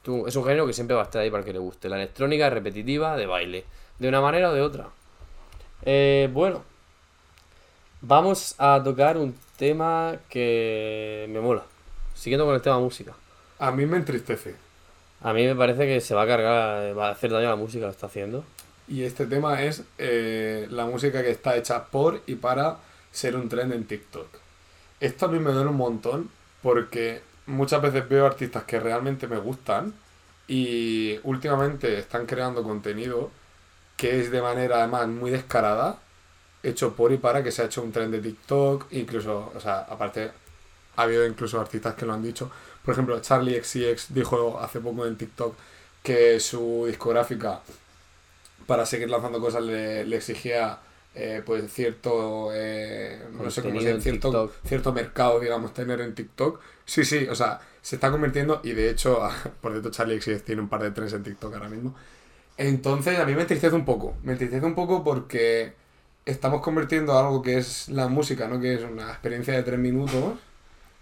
tú, es un género que siempre va a estar ahí para que le guste. La electrónica es repetitiva de baile, de una manera o de otra. Eh, bueno, vamos a tocar un tema que me mola. Siguiendo con el tema música. A mí me entristece. A mí me parece que se va a cargar, va a hacer daño a la música, lo está haciendo. Y este tema es eh, la música que está hecha por y para ser un trend en TikTok. Esto a mí me duele un montón porque muchas veces veo artistas que realmente me gustan y últimamente están creando contenido que es de manera además muy descarada, hecho por y para que se ha hecho un trend de TikTok, incluso, o sea, aparte ha habido incluso artistas que lo han dicho. Por ejemplo, Charlie XCX dijo hace poco en TikTok que su discográfica para seguir lanzando cosas le, le exigía eh, pues cierto eh, no sé cómo cierto, cierto mercado digamos tener en TikTok sí sí o sea se está convirtiendo y de hecho por cierto Charlie XCX tiene un par de trends en TikTok ahora mismo entonces a mí me entristece un poco me entristece un poco porque estamos convirtiendo algo que es la música, ¿no? Que es una experiencia de tres minutos.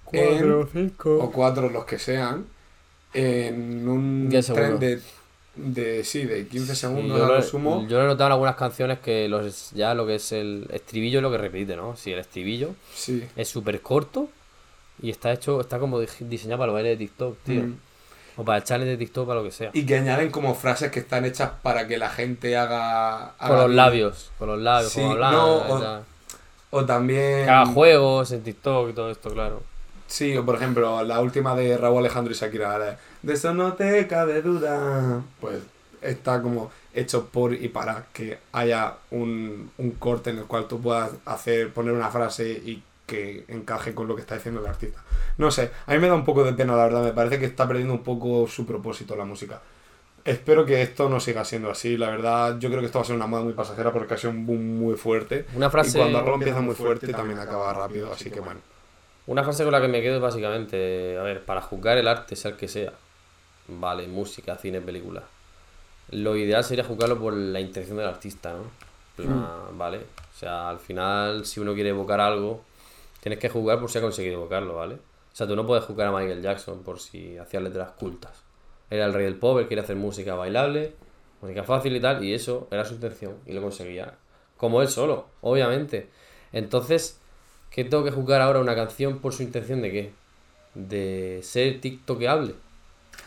Cuatro, en- cinco. o cuatro, los que sean. En un tren de, de. Sí, de 15 Sí, segundos yo, a lo, sumo. yo lo he notado en algunas canciones que los, ya lo que es el estribillo es lo que repite, ¿no? Sí, el estribillo Sí. es súper corto y está hecho, está como di- diseñado para el baile de TikTok, tío. Mm. O para el challenge de TikTok, para lo que sea. Y que añaden como frases que están hechas para que la gente haga. Con haga los bien. labios, con los labios, Sí, como hablan. no, o también. que haga juegos en TikTok y todo esto, claro. Sí, o por ejemplo, la última de Raúl Alejandro y Shakira, la de, de eso no te cabe duda. Pues está como hecho por y para que haya un, un corte en el cual tú puedas hacer, poner una frase y que encaje con lo que está diciendo el artista. No sé, a mí me da un poco de pena, la verdad, me parece que está perdiendo un poco su propósito la música. Espero que esto no siga siendo así, la verdad, yo creo que esto va a ser una moda muy pasajera porque ha sido un boom muy fuerte. Una frase, Y cuando algo empieza muy fuerte también acaba rápido, así que bueno. una frase con la que me quedo es básicamente, a ver, para juzgar el arte, sea el que sea, vale, música, cine, película. Lo ideal sería juzgarlo por la intención del artista, ¿no? Plan, Vale, o sea, al final, si uno quiere evocar algo, tienes que juzgar por si ha conseguido evocarlo, ¿vale? O sea, tú no puedes juzgar a Michael Jackson por si hacía letras cultas. Era el rey del pop, él quería hacer música bailable, música fácil y tal, y eso era su intención, y lo conseguía. Como él solo, obviamente. Entonces, ¿qué tengo que juzgar ahora una canción por su intención de qué? De ser tiktokeable.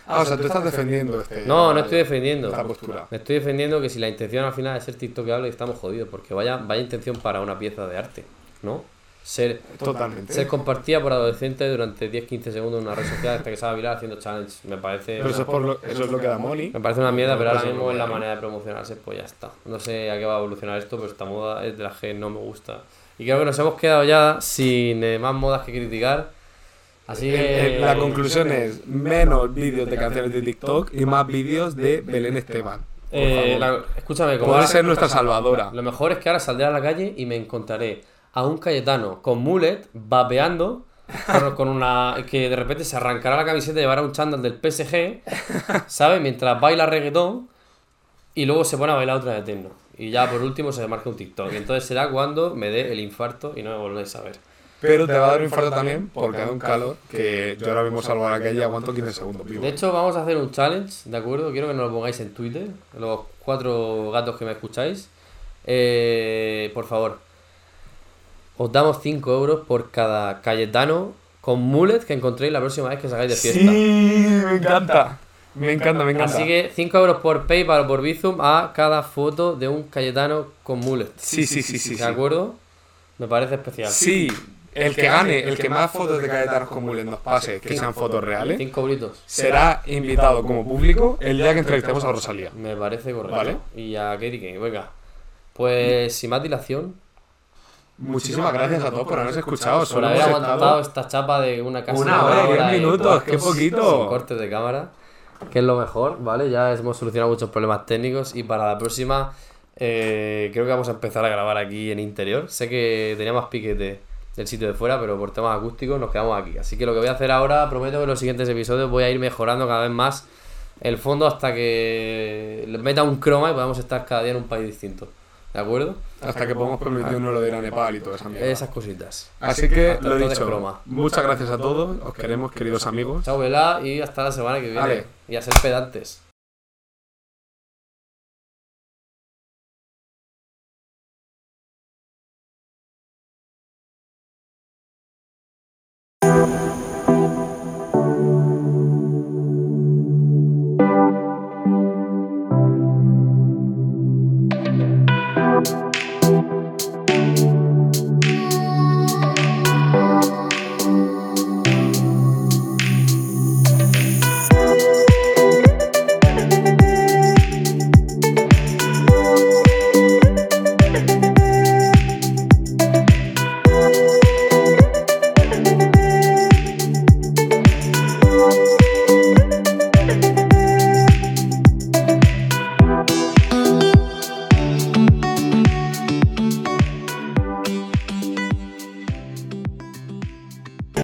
Ah, o sea, tú estás defendiendo este... No, no estoy defendiendo. Esta postura. Me estoy defendiendo que si la intención al final es ser tiktokeable, estamos jodidos, porque vaya, vaya intención para una pieza de arte, ¿no? Ser, Totalmente. ser compartida por adolescentes durante 10-15 segundos en una red social hasta que se viral haciendo challenge. Me parece. Pero eso es, por lo, eso es lo que da money. Me parece una mierda, pero ahora mismo es la manera de promocionarse, pues ya está. No sé a qué va a evolucionar esto, pero esta moda es de las que no me gusta. Y creo que nos hemos quedado ya sin eh, más modas que criticar. Así que. eh, La conclusión es menos vídeos de canciones de TikTok y más vídeos de Belén Esteban. Eh, la- escúchame, como Puede ser nuestra salvadora. Lo mejor es que ahora saldré a la calle y me encontraré a un Cayetano con mullet, vapeando, con, una. que de repente se arrancará la camiseta y llevará un chándal del PSG, ¿sabes? Mientras baila reggaetón y luego se pone a bailar otra de techno. Y ya por último se marca un TikTok. Y entonces será cuando me dé el infarto y no me volvéis a ver. Pero te va a dar un infarto también porque da un calor que yo ahora mismo salgo a la calle y aguanto 15 segundos vivo. De hecho, vamos a hacer un challenge, ¿de acuerdo? Quiero que nos lo pongáis en Twitter, los cuatro gatos que me escucháis. Eh, por favor, os damos 5 euros por cada Cayetano con mullet que encontréis la próxima vez que salgáis de fiesta. Sí, me encanta. Me encanta, me encanta. Así que 5 euros por PayPal o por Bizum a cada foto de un Cayetano con mullet. Sí, sí, sí, sí. ¿De sí. acuerdo? Me parece especial. Sí, el que gane, el que más fotos de Cayetanos con Mules nos pase, que sean fotos reales, 5 euritos. será invitado como público el día que entrevistemos a Rosalía. Me parece correcto. Vale. Y a Katie Kane, venga. Pues sin más dilación, Muchísimas gracias a todos por habernos escuchado. por haber aguantado esta chapa de una casi una hora de minutos, qué poquito. Sin cortes de cámara, que es lo mejor, ¿vale? Ya hemos solucionado muchos problemas técnicos y para la próxima eh, creo que vamos a empezar a grabar aquí en interior. Sé que tenía más piquete del sitio de fuera, pero por temas acústicos nos quedamos aquí. Así que lo que voy a hacer ahora, prometo que en los siguientes episodios voy a ir mejorando cada vez más el fondo hasta que meta un croma y podamos estar cada día en un país distinto. ¿De acuerdo? Hasta que podamos permitirnos lo de ir a Nepal y toda esa mierda. Esas cositas. Así que, lo dicho, broma. muchas gracias a todos, os queremos, queridos amigos. Chao, Vela, y hasta la semana que viene. Vale. Y a ser pedantes.